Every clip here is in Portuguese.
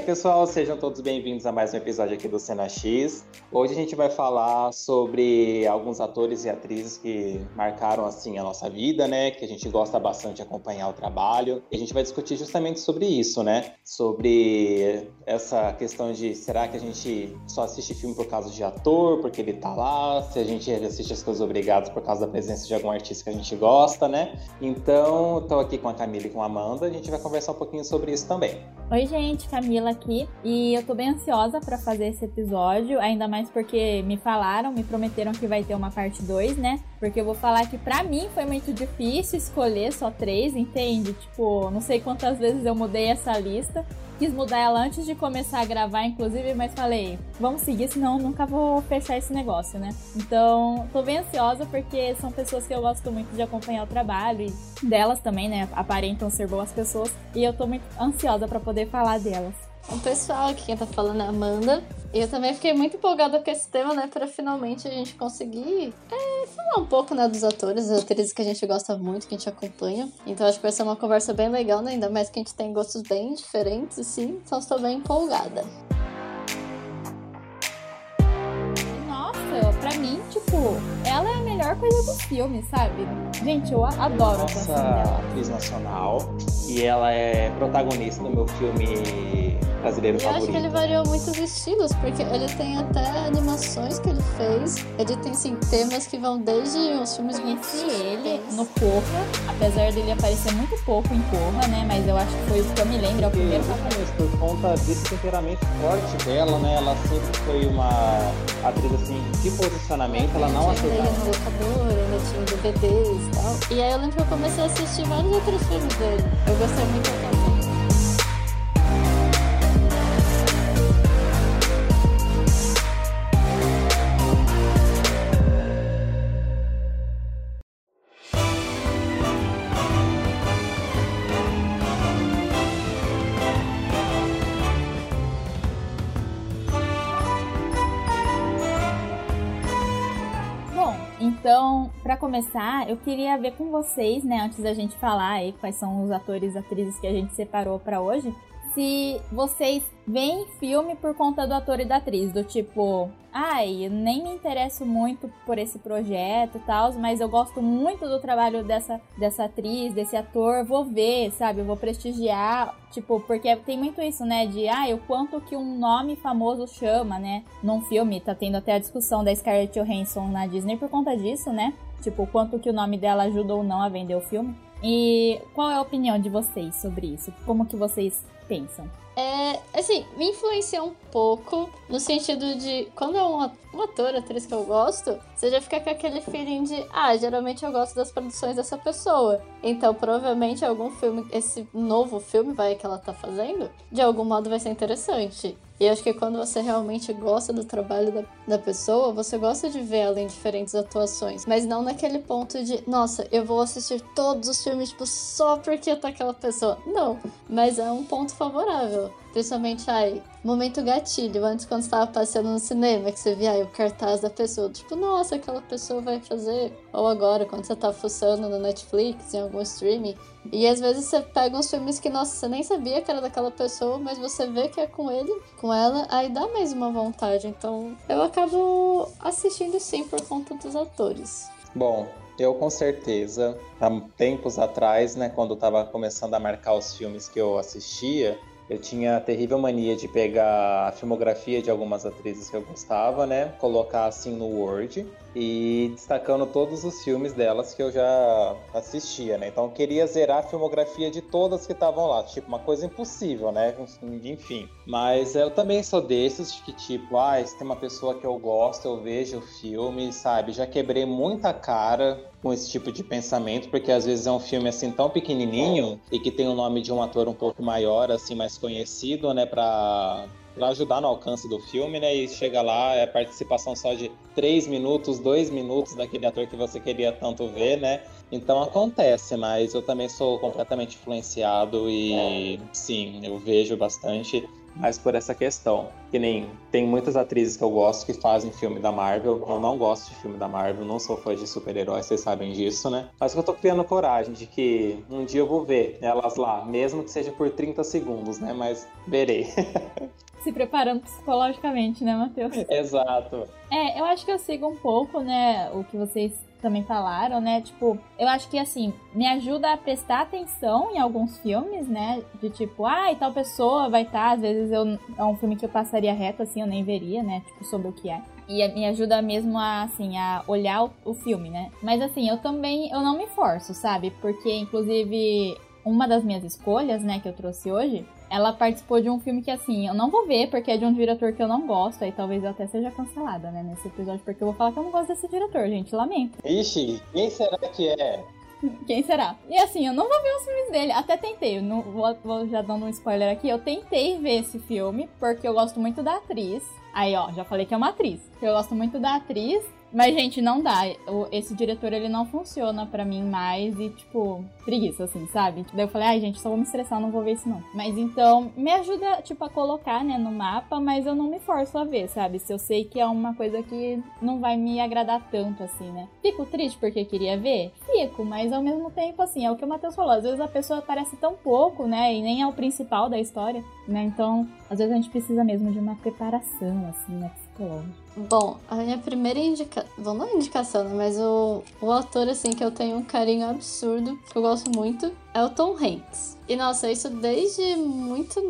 pessoal, sejam todos bem-vindos a mais um episódio aqui do Cena X. Hoje a gente vai falar sobre alguns atores e atrizes que marcaram assim a nossa vida, né? Que a gente gosta bastante de acompanhar o trabalho. E a gente vai discutir justamente sobre isso, né? Sobre essa questão de será que a gente só assiste filme por causa de ator, porque ele tá lá, se a gente assiste as coisas obrigadas por causa da presença de algum artista que a gente gosta, né? Então, tô aqui com a Camila e com a Amanda, a gente vai conversar um pouquinho sobre isso também. Oi, gente, Camila aqui. E eu tô bem ansiosa para fazer esse episódio, ainda mais porque me falaram, me prometeram que vai ter uma parte 2, né? Porque eu vou falar que para mim foi muito difícil escolher só três, entende? Tipo, não sei quantas vezes eu mudei essa lista quis mudar ela antes de começar a gravar, inclusive, mas falei, vamos seguir, senão nunca vou fechar esse negócio, né? Então, tô bem ansiosa porque são pessoas que eu gosto muito de acompanhar o trabalho e delas também, né? Aparentam ser boas pessoas e eu tô muito ansiosa para poder falar delas. O pessoal, aqui quem tá falando é a Amanda. E eu também fiquei muito empolgada com esse tema, né? Pra finalmente a gente conseguir é, falar um pouco né, dos atores, das atrizes que a gente gosta muito, que a gente acompanha. Então acho que vai ser uma conversa bem legal, né? Ainda mais que a gente tem gostos bem diferentes, assim. Então estou bem empolgada. Nossa, pra mim, tipo, ela é a melhor coisa do filme, sabe? Gente, eu adoro Nossa a atriz nacional. E ela é protagonista do meu filme brasileiro eu favorito. acho que ele variou muitos estilos, porque ele tem até animações que ele fez. Ele tem, assim, temas que vão desde os filmes muito ele no Corra, apesar dele aparecer muito pouco em Corra, né? Mas eu acho que foi o que eu me lembro, é o primeiro Exatamente, por conta desse temperamento forte dela, né? Ela sempre foi uma atriz, assim, de posicionamento, ela não aceitava. no locador, ainda tinha DVDs e tal. E aí eu lembro que eu comecei a assistir vários outros filmes dele. Eu gostei muito da Então, para começar, eu queria ver com vocês, né, antes da gente falar aí quais são os atores e atrizes que a gente separou para hoje, se vocês veem filme por conta do ator e da atriz, do tipo, ai, nem me interesso muito por esse projeto e tal, mas eu gosto muito do trabalho dessa, dessa atriz, desse ator, vou ver, sabe? Eu vou prestigiar, tipo, porque tem muito isso, né? De, ai, o quanto que um nome famoso chama, né? Num filme, tá tendo até a discussão da Scarlett Johansson na Disney por conta disso, né? Tipo, quanto que o nome dela ajuda ou não a vender o filme. E qual é a opinião de vocês sobre isso? Como que vocês pensam? É, assim, me influencia um pouco no sentido de quando é um ator, atriz que eu gosto, você já fica com aquele feeling de, ah, geralmente eu gosto das produções dessa pessoa. Então, provavelmente algum filme, esse novo filme vai que ela tá fazendo, de algum modo vai ser interessante. E acho que quando você realmente gosta do trabalho da, da pessoa, você gosta de ver ela em diferentes atuações. Mas não naquele ponto de, nossa, eu vou assistir todos os filmes, tipo, só porque tá aquela pessoa. Não. Mas é um ponto favorável. Principalmente, ai, momento gatilho. Antes, quando você tava passeando no cinema, que você via ai, o cartaz da pessoa. Tipo, nossa, aquela pessoa vai fazer. Ou agora, quando você tá fuçando no Netflix, em algum streaming. E às vezes você pega uns filmes que, nossa, você nem sabia que era daquela pessoa, mas você vê que é com ele, com ela, aí dá mais uma vontade. Então, eu acabo assistindo sim por conta dos atores. Bom, eu com certeza, há tempos atrás, né, quando eu tava começando a marcar os filmes que eu assistia, eu tinha a terrível mania de pegar a filmografia de algumas atrizes que eu gostava, né? Colocar assim no Word e destacando todos os filmes delas que eu já assistia, né? Então eu queria zerar a filmografia de todas que estavam lá, tipo uma coisa impossível, né? Enfim. Mas eu também sou desses que tipo, ah, se tem uma pessoa que eu gosto, eu vejo o filme, sabe? Já quebrei muita cara com esse tipo de pensamento, porque às vezes é um filme assim tão pequenininho e que tem o nome de um ator um pouco maior, assim, mais conhecido, né, para para ajudar no alcance do filme, né? E chega lá, é participação só de três minutos, dois minutos daquele ator que você queria tanto ver, né? Então acontece, mas eu também sou completamente influenciado e sim, eu vejo bastante. Mais por essa questão. Que nem tem muitas atrizes que eu gosto que fazem filme da Marvel. Eu não gosto de filme da Marvel, não sou fã de super-heróis, vocês sabem disso, né? Mas eu tô criando coragem de que um dia eu vou ver elas lá, mesmo que seja por 30 segundos, né? Mas verei. Se preparando psicologicamente, né, Matheus? Exato. É, eu acho que eu sigo um pouco, né, o que vocês também falaram, né? Tipo, eu acho que assim, me ajuda a prestar atenção em alguns filmes, né? De tipo, ah, e tal pessoa vai estar, tá, às vezes eu, é um filme que eu passaria reto, assim, eu nem veria, né? Tipo, sobre o que é. E me ajuda mesmo a, assim, a olhar o, o filme, né? Mas assim, eu também, eu não me forço, sabe? Porque, inclusive, uma das minhas escolhas, né, que eu trouxe hoje, ela participou de um filme que, assim, eu não vou ver, porque é de um diretor que eu não gosto, aí talvez eu até seja cancelada, né, nesse episódio, porque eu vou falar que eu não gosto desse diretor, gente, lamento. Ixi, quem será que é? Quem será? E assim, eu não vou ver os filmes dele, até tentei, não, vou, vou já dando um spoiler aqui, eu tentei ver esse filme, porque eu gosto muito da atriz, Aí, ó, já falei que é uma atriz. Eu gosto muito da atriz. Mas, gente, não dá. Esse diretor, ele não funciona para mim mais e, tipo, preguiça, assim, sabe? Daí eu falei, ai, gente, só vou me estressar, não vou ver isso não. Mas então, me ajuda, tipo, a colocar, né, no mapa, mas eu não me forço a ver, sabe? Se eu sei que é uma coisa que não vai me agradar tanto, assim, né? Fico triste porque queria ver? Fico, mas ao mesmo tempo, assim, é o que o Matheus falou. Às vezes a pessoa aparece tão pouco, né, e nem é o principal da história, né? Então, às vezes a gente precisa mesmo de uma preparação, assim, né, Bom, a minha primeira indicação. Bom, não é indicação, né? Mas o, o ator, assim, que eu tenho um carinho absurdo, que eu gosto muito, é o Tom Hanks. E nossa, isso desde muito.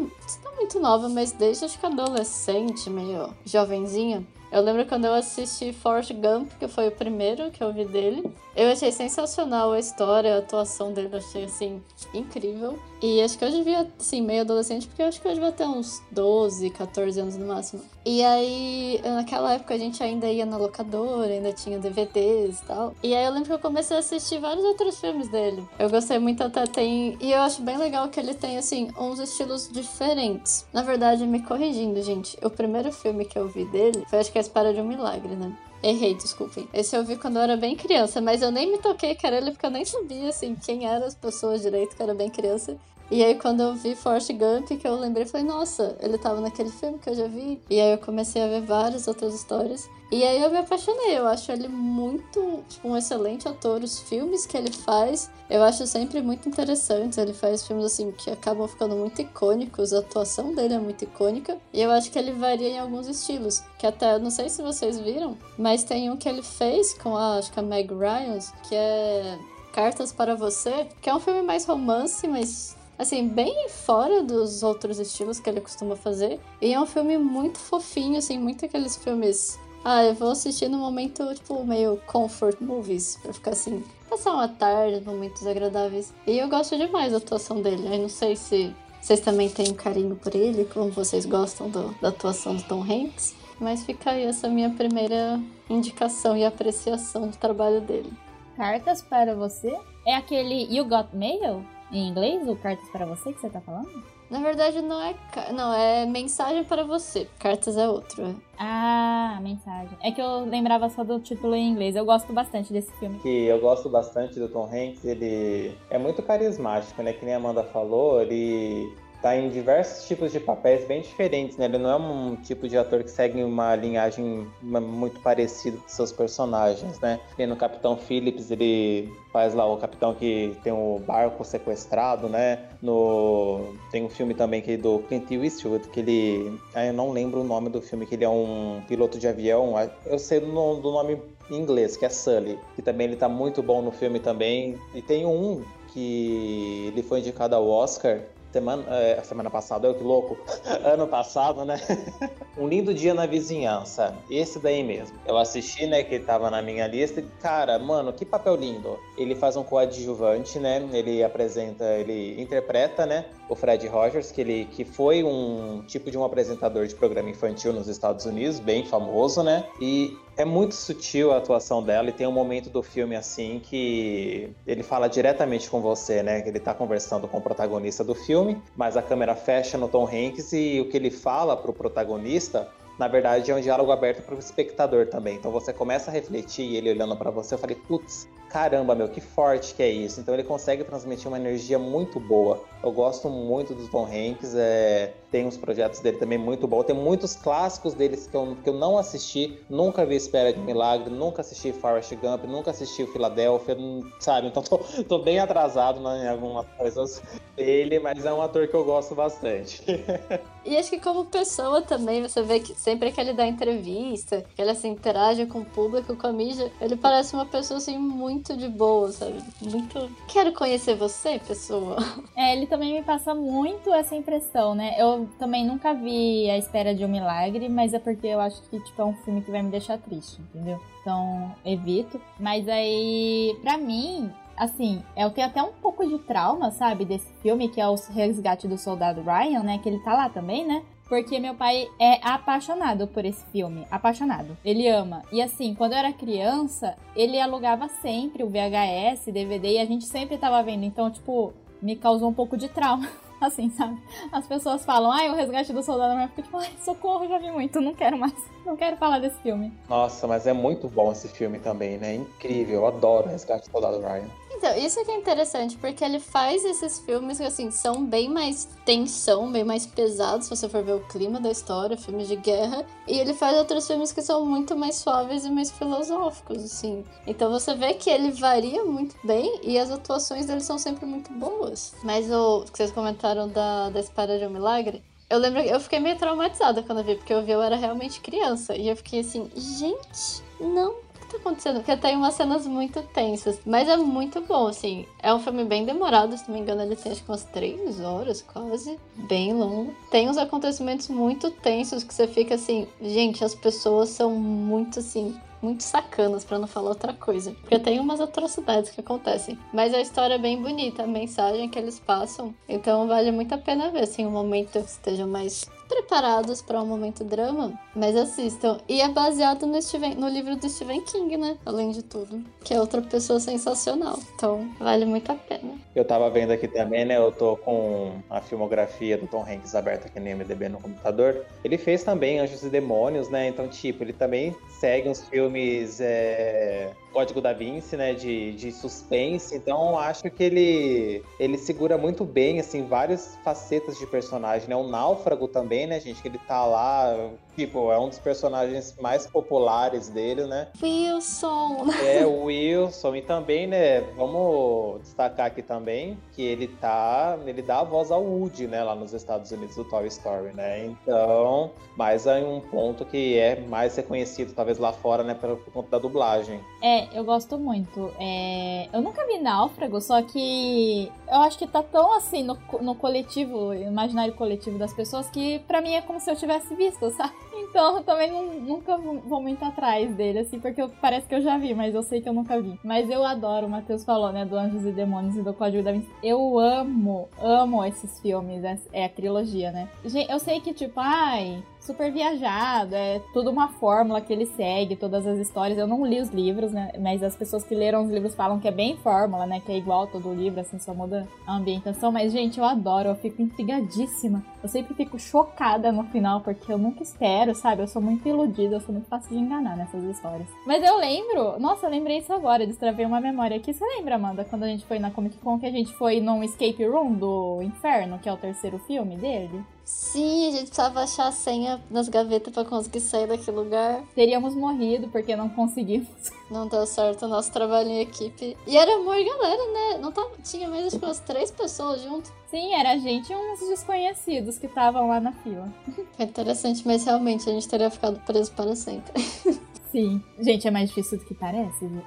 Não muito nova, mas desde acho que adolescente, meio jovenzinha. Eu lembro quando eu assisti Forrest Gump, que foi o primeiro que eu vi dele. Eu achei sensacional a história, a atuação dele, achei assim incrível. E acho que eu devia, assim, meio adolescente, porque eu acho que eu devia ter uns 12, 14 anos no máximo. E aí, naquela época a gente ainda ia na locadora, ainda tinha DVDs e tal. E aí eu lembro que eu comecei a assistir vários outros filmes dele. Eu gostei muito até tem. E eu acho bem legal que ele tem, assim, uns estilos diferentes. Na verdade, me corrigindo, gente, o primeiro filme que eu vi dele foi acho que a Espera de um Milagre, né? Errei, desculpem. Esse eu vi quando eu era bem criança, mas eu nem me toquei ele porque eu nem sabia, assim, quem eram as pessoas direito, que eu era bem criança. E aí, quando eu vi Forrest Gump, que eu lembrei, falei, nossa, ele tava naquele filme que eu já vi. E aí eu comecei a ver várias outras histórias. E aí eu me apaixonei. Eu acho ele muito, tipo, um excelente ator. Os filmes que ele faz, eu acho sempre muito interessantes. Ele faz filmes, assim, que acabam ficando muito icônicos. A atuação dele é muito icônica. E eu acho que ele varia em alguns estilos. Que até, não sei se vocês viram, mas tem um que ele fez com a, acho que a Meg Ryan, que é Cartas para Você, que é um filme mais romance, mas assim, bem fora dos outros estilos que ele costuma fazer. E é um filme muito fofinho, assim, muito aqueles filmes. Ah, eu vou assistir no momento, tipo, meio comfort movies, pra ficar assim, passar uma tarde, momentos agradáveis. E eu gosto demais da atuação dele. Aí não sei se vocês também têm um carinho por ele, como vocês gostam do, da atuação do Tom Hanks. Mas fica aí essa minha primeira indicação e apreciação do trabalho dele. Cartas para você? É aquele You Got Mail? Em inglês, o Cartas para Você que você tá falando? Na verdade, não é. Não, é mensagem para você. Cartas é outro. É. Ah, mensagem. É que eu lembrava só do título em inglês. Eu gosto bastante desse filme. Que eu gosto bastante do Tom Hanks. Ele é muito carismático, né? Que nem a Amanda falou. Ele tá em diversos tipos de papéis bem diferentes, né? Ele não é um tipo de ator que segue uma linhagem muito parecida com seus personagens, né? E no Capitão Phillips ele faz lá o capitão que tem o barco sequestrado, né? No tem um filme também que é do Clint Eastwood que ele, ah, eu não lembro o nome do filme, que ele é um piloto de avião. Eu sei do, do nome em inglês, que é Sully, que também ele tá muito bom no filme também. E tem um que ele foi indicado ao Oscar, Semana, é, semana passada, eu que louco. ano passado, né? um lindo dia na vizinhança. Esse daí mesmo. Eu assisti, né? Que tava na minha lista. Cara, mano, que papel lindo. Ele faz um coadjuvante, né? Ele apresenta, ele interpreta, né? O Fred Rogers, que ele que foi um tipo de um apresentador de programa infantil nos Estados Unidos, bem famoso, né? E é muito sutil a atuação dela e tem um momento do filme assim que ele fala diretamente com você, né? Que ele tá conversando com o protagonista do filme, mas a câmera fecha no Tom Hanks e o que ele fala pro protagonista na verdade, é um diálogo aberto para o espectador também. Então você começa a refletir e ele olhando para você, eu falei, putz, caramba, meu, que forte que é isso. Então ele consegue transmitir uma energia muito boa. Eu gosto muito do Tom Hanks, é tem uns projetos dele também muito bons. Tem muitos clássicos deles que eu, que eu não assisti, nunca vi Espera de Milagre, nunca assisti Forrest Gump, nunca assisti o Philadelphia, sabe? Então tô, tô bem atrasado né, em algumas coisas dele, mas é um ator que eu gosto bastante. E acho que como pessoa também, você vê que sempre que ele dá entrevista, que ele assim, interage com o público, com a mídia, ele parece uma pessoa assim muito de boa, sabe? Muito. Quero conhecer você, pessoa. É, ele também me passa muito essa impressão, né? Eu também nunca vi A Espera de um Milagre, mas é porque eu acho que tipo, é um filme que vai me deixar triste, entendeu? Então, evito. Mas aí, pra mim, assim, eu tenho até um pouco de trauma, sabe, desse filme, que é o Resgate do Soldado Ryan, né? Que ele tá lá também, né? Porque meu pai é apaixonado por esse filme. Apaixonado. Ele ama. E assim, quando eu era criança, ele alugava sempre o VHS, DVD, e a gente sempre tava vendo. Então, tipo, me causou um pouco de trauma. Assim, sabe? As pessoas falam, ai, o resgate do soldado Ryan. Eu fico tipo, ai, socorro, já vi muito, não quero mais. Não quero falar desse filme. Nossa, mas é muito bom esse filme também, né? Incrível, eu adoro o resgate do soldado Ryan. Então, isso que é interessante, porque ele faz esses filmes que, assim, são bem mais tensão, bem mais pesados, se você for ver o clima da história, filmes de guerra. E ele faz outros filmes que são muito mais suaves e mais filosóficos, assim. Então você vê que ele varia muito bem e as atuações dele são sempre muito boas. Mas o que vocês comentaram da, da Espada de um Milagre, eu lembro eu fiquei meio traumatizada quando eu vi, porque eu vi eu era realmente criança. E eu fiquei assim, gente, não tá acontecendo? Porque tem umas cenas muito tensas. Mas é muito bom, assim. É um filme bem demorado, se não me engano, ele tem acho que umas três horas quase. Bem longo. Tem uns acontecimentos muito tensos que você fica assim, gente, as pessoas são muito assim muito sacanas, para não falar outra coisa. Porque tem umas atrocidades que acontecem. Mas a história é bem bonita, a mensagem que eles passam. Então vale muito a pena ver, assim, um momento que estejam mais preparados para um momento drama, mas assistam. E é baseado no, Steven, no livro do Stephen King, né? Além de tudo. Que é outra pessoa sensacional. Então, vale muito a pena. Eu tava vendo aqui também, né? Eu tô com a filmografia do Tom Hanks aberta aqui no MDB no computador. Ele fez também Anjos e Demônios, né? Então, tipo, ele também segue uns filmes. É Código da Vinci, né, de, de suspense. Então acho que ele ele segura muito bem assim várias facetas de personagem, né? O Náufrago também, né, gente, que ele tá lá Tipo, é um dos personagens mais populares dele, né? Wilson! É, o Wilson. E também, né, vamos destacar aqui também que ele tá. Ele dá a voz ao Woody, né, lá nos Estados Unidos do Toy Story, né? Então, mais aí um ponto que é mais reconhecido, talvez lá fora, né, por, por conta da dublagem. É, eu gosto muito. É... Eu nunca vi Náufrago, só que eu acho que tá tão assim no, no coletivo, imaginário coletivo das pessoas, que para mim é como se eu tivesse visto, sabe? Então eu também não, nunca vou muito atrás dele, assim, porque eu, parece que eu já vi, mas eu sei que eu nunca vi. Mas eu adoro, o Matheus falou, né, do Anjos e Demônios e do Código da Vinci. Eu amo, amo esses filmes, é, é a trilogia, né? Eu sei que, tipo, ai, super viajado, é tudo uma fórmula que ele segue, todas as histórias. Eu não li os livros, né? Mas as pessoas que leram os livros falam que é bem fórmula, né? Que é igual todo livro, assim, só muda a ambientação. Mas, gente, eu adoro, eu fico intrigadíssima. Eu sempre fico chocada no final, porque eu nunca espero, sabe? Eu sou muito iludida, eu sou muito fácil de enganar nessas histórias. Mas eu lembro, nossa, eu lembrei isso agora, destravei uma memória aqui. Você lembra, Amanda, quando a gente foi na Comic Con que a gente foi num escape room do Inferno, que é o terceiro filme dele? Sim, a gente precisava achar a senha nas gavetas para conseguir sair daquele lugar. Teríamos morrido porque não conseguimos. Não deu certo o nosso trabalho em equipe. E era amor galera, né? Não tava, tinha mais acho que umas três pessoas junto. Sim, era a gente e uns desconhecidos que estavam lá na fila. Foi interessante, mas realmente a gente teria ficado preso para sempre. Sim. Gente, é mais difícil do que parece, viu?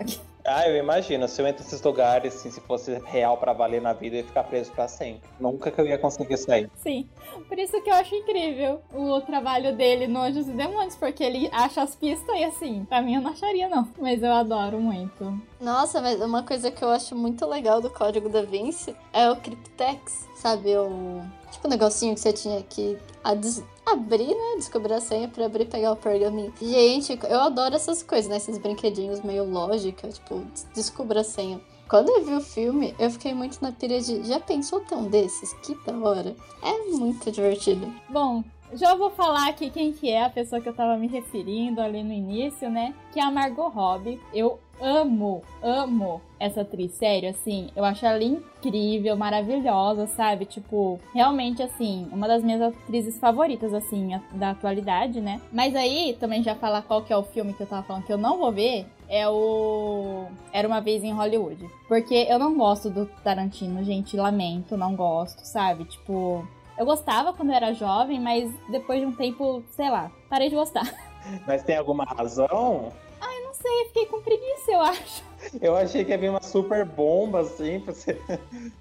Ah, eu imagino. Se eu entro nesses lugares, assim, se fosse real para valer na vida, eu ia ficar preso para sempre. Nunca que eu ia conseguir sair. Sim. Por isso que eu acho incrível o trabalho dele no Anjos e Demônios, porque ele acha as pistas e assim, pra mim eu não acharia não. Mas eu adoro muito. Nossa, mas uma coisa que eu acho muito legal do Código da Vinci é o Cryptex, sabe? O tipo o negocinho que você tinha que abrir, né? Descobrir a senha pra abrir e pegar o pergaminho. Gente, eu adoro essas coisas, né? Esses brinquedinhos meio lógica, tipo, descubra a senha. Quando eu vi o filme, eu fiquei muito na pilha de já pensou ter um desses? Que da hora. É muito divertido. Bom, já vou falar aqui quem que é a pessoa que eu tava me referindo ali no início, né? Que é a Margot Robbie. Eu amo, amo essa atriz, sério, assim, eu acho ela incrível, maravilhosa, sabe? Tipo, realmente, assim, uma das minhas atrizes favoritas, assim, da atualidade, né? Mas aí, também já falar qual que é o filme que eu tava falando que eu não vou ver, é o Era uma vez em Hollywood. Porque eu não gosto do Tarantino, gente, lamento, não gosto, sabe? Tipo, eu gostava quando eu era jovem, mas depois de um tempo, sei lá, parei de gostar. Mas tem alguma razão? Sei, fiquei com preguiça, eu acho. Eu achei que ia vir uma super bomba, assim, pra você.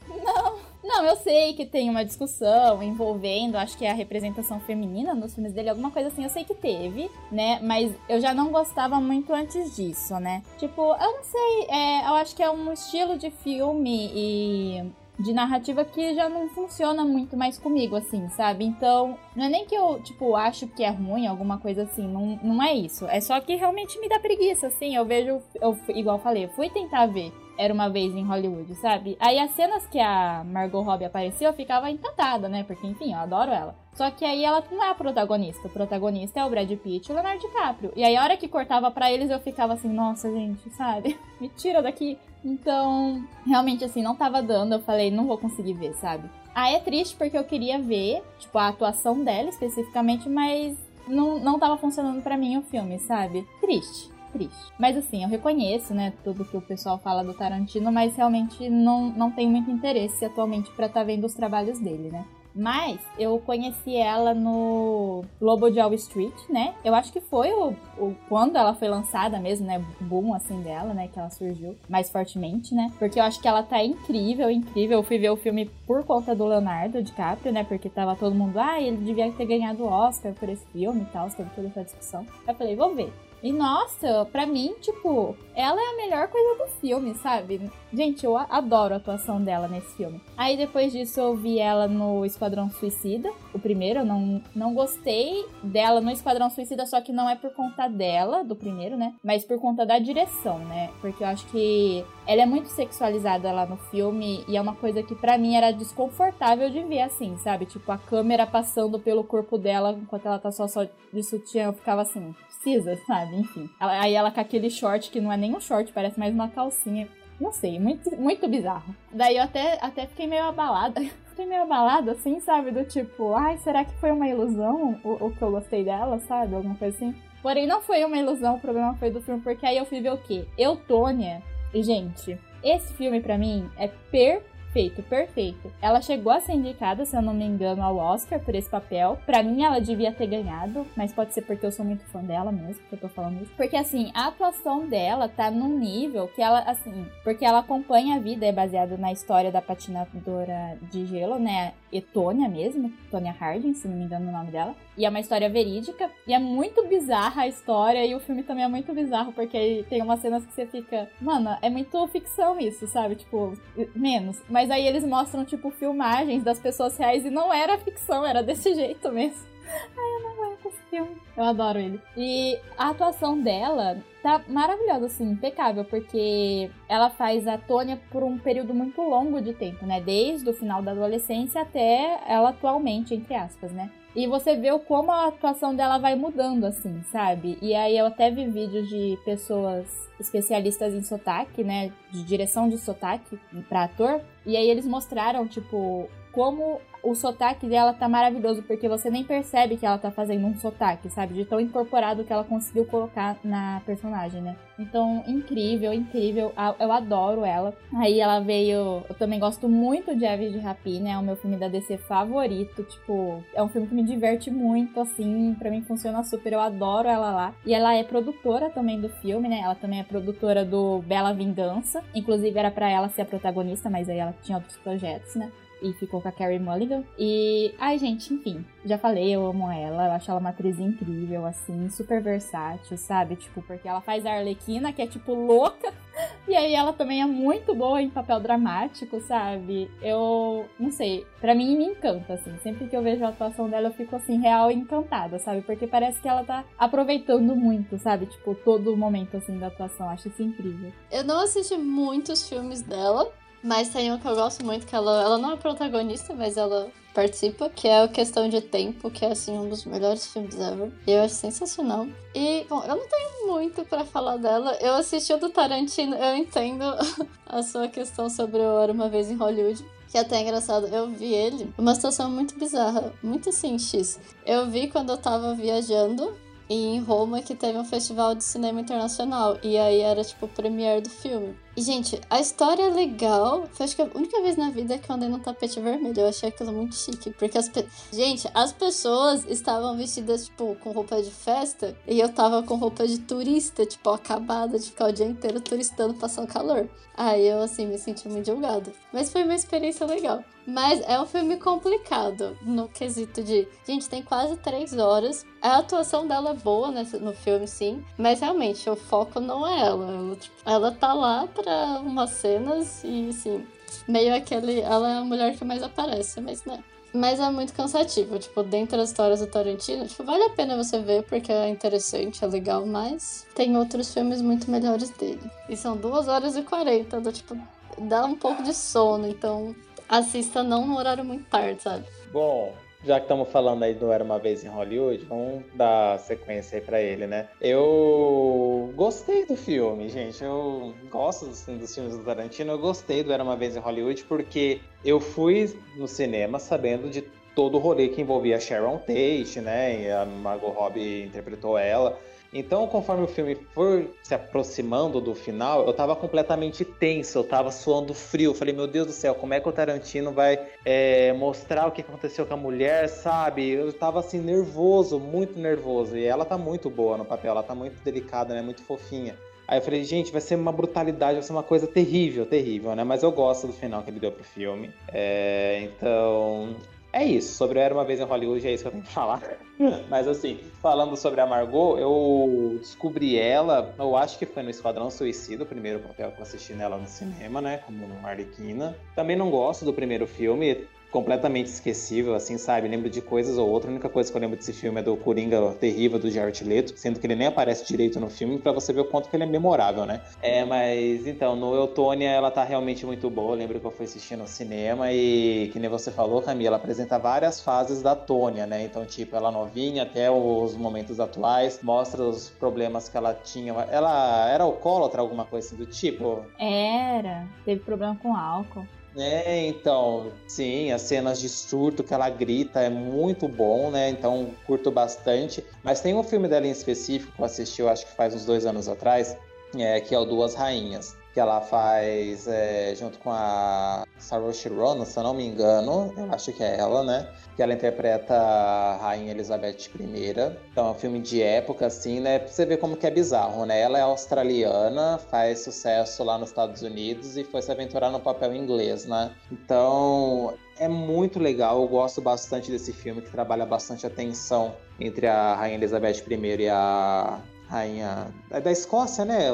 Não, não, eu sei que tem uma discussão envolvendo, acho que é a representação feminina nos filmes dele, alguma coisa assim, eu sei que teve, né? Mas eu já não gostava muito antes disso, né? Tipo, eu não sei, é, eu acho que é um estilo de filme e de narrativa que já não funciona muito mais comigo, assim, sabe? Então, não é nem que eu, tipo, acho que é ruim, alguma coisa assim, não, não é isso. É só que realmente me dá preguiça, assim. Eu vejo, eu, igual eu falei, eu fui tentar ver Era Uma Vez em Hollywood, sabe? Aí as cenas que a Margot Robbie apareceu, eu ficava encantada, né? Porque, enfim, eu adoro ela. Só que aí ela não é a protagonista. O protagonista é o Brad Pitt e o Leonardo DiCaprio. E aí a hora que cortava para eles, eu ficava assim, nossa, gente, sabe? Me tira daqui. Então, realmente, assim, não tava dando. Eu falei, não vou conseguir ver, sabe? Ah, é triste porque eu queria ver, tipo, a atuação dela especificamente, mas não, não tava funcionando para mim o filme, sabe? Triste. Triste. Mas assim, eu reconheço, né, tudo que o pessoal fala do Tarantino, mas realmente não, não tenho muito interesse atualmente para estar tá vendo os trabalhos dele, né? Mas eu conheci ela no Lobo de Wall Street, né? Eu acho que foi o, o, quando ela foi lançada mesmo, né? Boom assim dela, né? Que ela surgiu mais fortemente, né? Porque eu acho que ela tá incrível, incrível. Eu fui ver o filme por conta do Leonardo DiCaprio, né? Porque tava todo mundo, ah, ele devia ter ganhado o Oscar por esse filme e tal, teve toda essa discussão. Eu falei, vou ver. E nossa, pra mim, tipo, ela é a melhor coisa do filme, sabe? Gente, eu adoro a atuação dela nesse filme. Aí depois disso eu vi ela no Esquadrão Suicida, o primeiro, eu não, não gostei dela no Esquadrão Suicida, só que não é por conta dela, do primeiro, né? Mas por conta da direção, né? Porque eu acho que ela é muito sexualizada lá no filme e é uma coisa que para mim era desconfortável de ver assim, sabe? Tipo, a câmera passando pelo corpo dela enquanto ela tá só, só de sutiã, eu ficava assim, precisa, sabe? Enfim. Aí ela com aquele short que não é nem um short, parece mais uma calcinha. Não sei, muito, muito bizarro. Daí eu até, até fiquei meio abalada. Fiquei meio abalada, assim, sabe? Do tipo, ai, será que foi uma ilusão o, o que eu gostei dela, sabe? Alguma coisa assim. Porém, não foi uma ilusão, o problema foi do filme, porque aí eu fui ver o quê? Eutônia. E, gente, esse filme para mim é perfeito Perfeito, perfeito. Ela chegou a ser indicada, se eu não me engano, ao Oscar por esse papel. Para mim, ela devia ter ganhado, mas pode ser porque eu sou muito fã dela mesmo, que eu tô falando isso. Porque, assim, a atuação dela tá num nível que ela, assim, porque ela acompanha a vida, é baseado na história da patinadora de gelo, né? Etônia mesmo, Tonya Harding, se não me engano o nome dela. E é uma história verídica. E é muito bizarra a história. E o filme também é muito bizarro, porque tem umas cenas que você fica. Mano, é muito ficção isso, sabe? Tipo, menos. Mas aí eles mostram, tipo, filmagens das pessoas reais e não era ficção, era desse jeito mesmo. Ai, eu não aguento esse filme. Eu adoro ele. E a atuação dela tá maravilhosa, assim, impecável, porque ela faz a Tônia por um período muito longo de tempo, né? Desde o final da adolescência até ela atualmente, entre aspas, né? E você vê como a atuação dela vai mudando, assim, sabe? E aí eu até vi vídeos de pessoas especialistas em sotaque, né? De direção de sotaque para ator. E aí eles mostraram, tipo, como o sotaque dela tá maravilhoso, porque você nem percebe que ela tá fazendo um sotaque, sabe? De tão incorporado que ela conseguiu colocar na personagem, né? Então, incrível, incrível. Eu adoro ela. Aí ela veio. Eu também gosto muito de Aves de Rapina, é o meu filme da DC favorito. Tipo, é um filme que me diverte muito, assim. Pra mim funciona super. Eu adoro ela lá. E ela é produtora também do filme, né? Ela também é produtora do Bela Vingança. Inclusive, era para ela ser a protagonista, mas aí ela tinha outros projetos, né? E ficou com a Carrie Mulligan. E, ai, gente, enfim, já falei, eu amo ela, eu acho ela uma atriz incrível, assim, super versátil, sabe? Tipo, porque ela faz a Arlequina, que é, tipo, louca, e aí ela também é muito boa em papel dramático, sabe? Eu, não sei, pra mim me encanta, assim, sempre que eu vejo a atuação dela eu fico, assim, real encantada, sabe? Porque parece que ela tá aproveitando muito, sabe? Tipo, todo o momento, assim, da atuação, acho isso incrível. Eu não assisti muitos filmes dela, mas tem um que eu gosto muito, que ela, ela não é protagonista, mas ela participa, que é o Questão de Tempo, que é assim um dos melhores filmes ever. E eu acho sensacional. E, bom, eu não tenho muito para falar dela. Eu assisti o do Tarantino, eu entendo a sua questão sobre o Era uma vez em Hollywood. Que é até engraçado, eu vi ele uma situação muito bizarra, muito assim, X. Eu vi quando eu tava viajando em Roma que teve um festival de cinema internacional. E aí era tipo o premiere do filme. Gente, a história é legal. Foi acho que a única vez na vida que eu andei no tapete vermelho. Eu achei aquilo muito chique. Porque as pe... Gente, as pessoas estavam vestidas, tipo, com roupa de festa. E eu tava com roupa de turista, tipo, acabada de ficar o dia inteiro turistando, passando calor. Aí eu, assim, me senti muito julgada. Mas foi uma experiência legal. Mas é um filme complicado no quesito de. Gente, tem quase três horas. A atuação dela é boa no filme, sim. Mas realmente, o foco não é ela. Ela, tipo, ela tá lá pra umas cenas e, assim. Meio aquele. Ela é a mulher que mais aparece, mas né. Mas é muito cansativo, tipo, dentro das histórias do Tarantino, tipo, vale a pena você ver porque é interessante, é legal, mas tem outros filmes muito melhores dele. E são duas horas e 40, do, tipo, dá um pouco de sono, então assista não no horário muito tarde, sabe? Bom, já que estamos falando aí do Era Uma Vez em Hollywood, vamos dar sequência aí pra ele, né? Eu gostei do filme, gente. Eu gosto dos, dos, filmes do Tarantino. Eu gostei do Era Uma Vez em Hollywood porque eu fui no cinema sabendo de todo o rolê que envolvia a Sharon Tate, né? E a Margot Robbie interpretou ela. Então, conforme o filme foi se aproximando do final, eu tava completamente tenso, eu tava suando frio. Eu falei, meu Deus do céu, como é que o Tarantino vai é, mostrar o que aconteceu com a mulher, sabe? Eu tava assim, nervoso, muito nervoso. E ela tá muito boa no papel, ela tá muito delicada, né? Muito fofinha. Aí eu falei, gente, vai ser uma brutalidade, vai ser uma coisa terrível, terrível, né? Mas eu gosto do final que ele deu pro filme. É, então, é isso. Sobre Era Uma Vez em Hollywood, é isso que eu tenho que falar. Mas assim, falando sobre a Margot, eu descobri ela, eu acho que foi no Esquadrão Suicida, o primeiro papel que eu assisti nela no cinema, né? Como Arlequina. Também não gosto do primeiro filme completamente esquecível, assim, sabe? Lembro de coisas ou outra. A única coisa que eu lembro desse filme é do Coringa terrível do Jared Leto, sendo que ele nem aparece direito no filme, para você ver o quanto que ele é memorável, né? É, mas então, no Eutônia ela tá realmente muito boa. Eu lembro que eu fui assistir no cinema e, que nem você falou, Camila, ela apresenta várias fases da Tônia, né? Então, tipo, ela novinha até os momentos atuais, mostra os problemas que ela tinha. Ela era alcoólatra, alguma coisa assim do tipo? Era, teve problema com álcool. É, então, sim, as cenas de surto que ela grita é muito bom, né? Então, curto bastante. Mas tem um filme dela em específico que eu assisti, eu acho que faz uns dois anos atrás, é, que é o Duas Rainhas que ela faz é, junto com a Saoirse Ronan, se eu não me engano, eu acho que é ela, né? Que ela interpreta a Rainha Elizabeth I. Então é um filme de época, assim, né? Pra você ver como que é bizarro, né? Ela é australiana, faz sucesso lá nos Estados Unidos e foi se aventurar no papel inglês, né? Então é muito legal, eu gosto bastante desse filme que trabalha bastante a tensão entre a Rainha Elizabeth I e a rainha é da Escócia, né?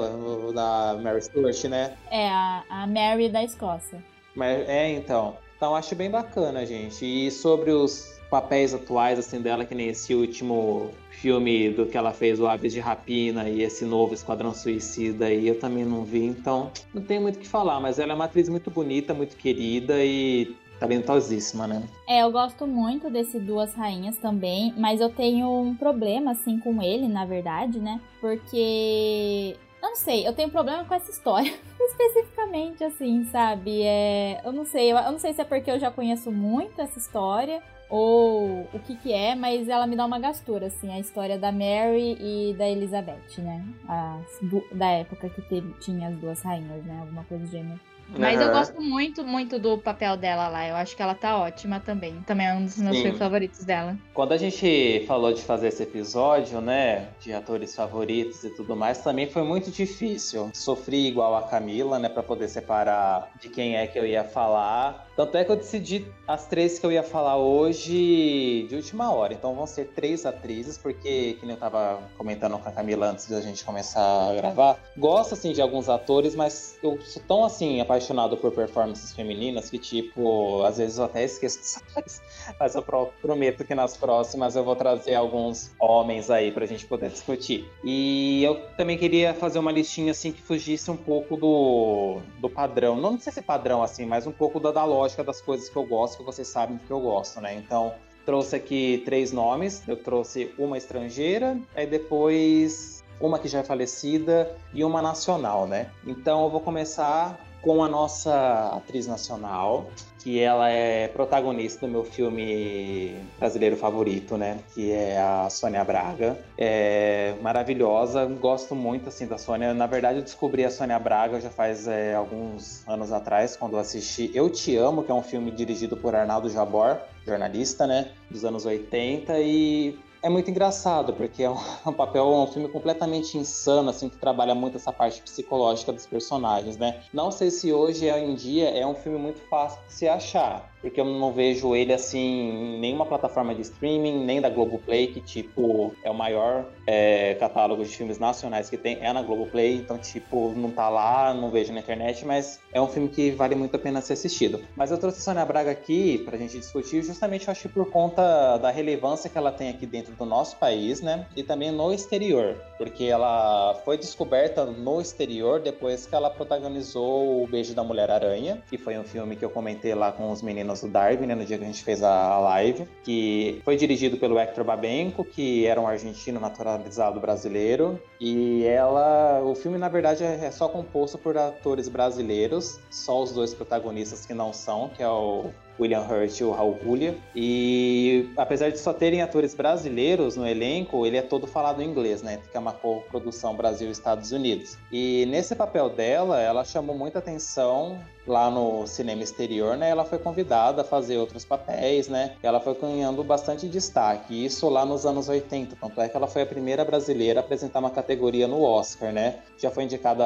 Da Mary Stuart, né? É, a, a Mary da Escócia. Mas, é, então. Então acho bem bacana, gente. E sobre os papéis atuais, assim, dela, que nem esse último filme do que ela fez, o Aves de Rapina, e esse novo Esquadrão Suicida aí, eu também não vi, então não tenho muito o que falar, mas ela é uma atriz muito bonita, muito querida e talentosíssima, né? É, eu gosto muito desse Duas Rainhas também, mas eu tenho um problema, assim, com ele, na verdade, né? Porque. Eu não sei, eu tenho problema com essa história. Especificamente, assim, sabe? É, eu não sei, eu, eu não sei se é porque eu já conheço muito essa história ou o que que é, mas ela me dá uma gastura, assim, a história da Mary e da Elizabeth, né? As, do, da época que teve, tinha as duas rainhas, né? Alguma coisa do gênero. Mas uhum. eu gosto muito, muito do papel dela lá. Eu acho que ela tá ótima também. Também é um dos meus favoritos dela. Quando a gente falou de fazer esse episódio, né, de atores favoritos e tudo mais, também foi muito difícil. Sofri igual a Camila, né, para poder separar de quem é que eu ia falar. Tanto é que eu decidi as três que eu ia falar hoje de última hora. Então vão ser três atrizes, porque, que nem eu tava comentando com a Camila antes da gente começar a gravar, gosto assim de alguns atores, mas eu sou tão assim apaixonado por performances femininas que, tipo, às vezes eu até esqueço atores. Mas eu prometo que nas próximas eu vou trazer alguns homens aí pra gente poder discutir. E eu também queria fazer uma listinha assim que fugisse um pouco do, do padrão. Não sei se padrão assim, mas um pouco da, da lógica psicológica das coisas que eu gosto, que vocês sabem que eu gosto, né? Então, trouxe aqui três nomes. Eu trouxe uma estrangeira, aí depois uma que já é falecida e uma nacional, né? Então eu vou começar com a nossa atriz nacional, que ela é protagonista do meu filme brasileiro favorito, né? Que é a Sônia Braga. É maravilhosa, gosto muito assim da Sônia. Na verdade, eu descobri a Sônia Braga já faz é, alguns anos atrás, quando eu assisti Eu Te Amo, que é um filme dirigido por Arnaldo Jabor, jornalista, né? Dos anos 80 e é muito engraçado, porque é um, papel, um filme completamente insano, assim, que trabalha muito essa parte psicológica dos personagens, né? Não sei se hoje em dia é um filme muito fácil de se achar, porque eu não vejo ele assim em nenhuma plataforma de streaming, nem da Globoplay, que tipo é o maior é, catálogo de filmes nacionais que tem, é na Globoplay, então tipo não tá lá, não vejo na internet, mas é um filme que vale muito a pena ser assistido. Mas eu trouxe a Sônia Braga aqui pra gente discutir, justamente eu acho que por conta da relevância que ela tem aqui dentro do nosso país, né, e também no exterior, porque ela foi descoberta no exterior depois que ela protagonizou O Beijo da Mulher Aranha, que foi um filme que eu comentei lá com os meninos do Darwin, né, no dia que a gente fez a live, que foi dirigido pelo Hector Babenco, que era um argentino naturalizado brasileiro, e ela, o filme na verdade é só composto por atores brasileiros, só os dois protagonistas que não são, que é o William Hurt e o Raul Julia. E apesar de só terem atores brasileiros no elenco, ele é todo falado em inglês, né? Que é uma co-produção Brasil-Estados Unidos. E nesse papel dela, ela chamou muita atenção lá no cinema exterior, né? Ela foi convidada a fazer outros papéis, né? Ela foi ganhando bastante destaque. Isso lá nos anos 80, tanto é que ela foi a primeira brasileira a apresentar uma categoria no Oscar, né? Já foi indicada,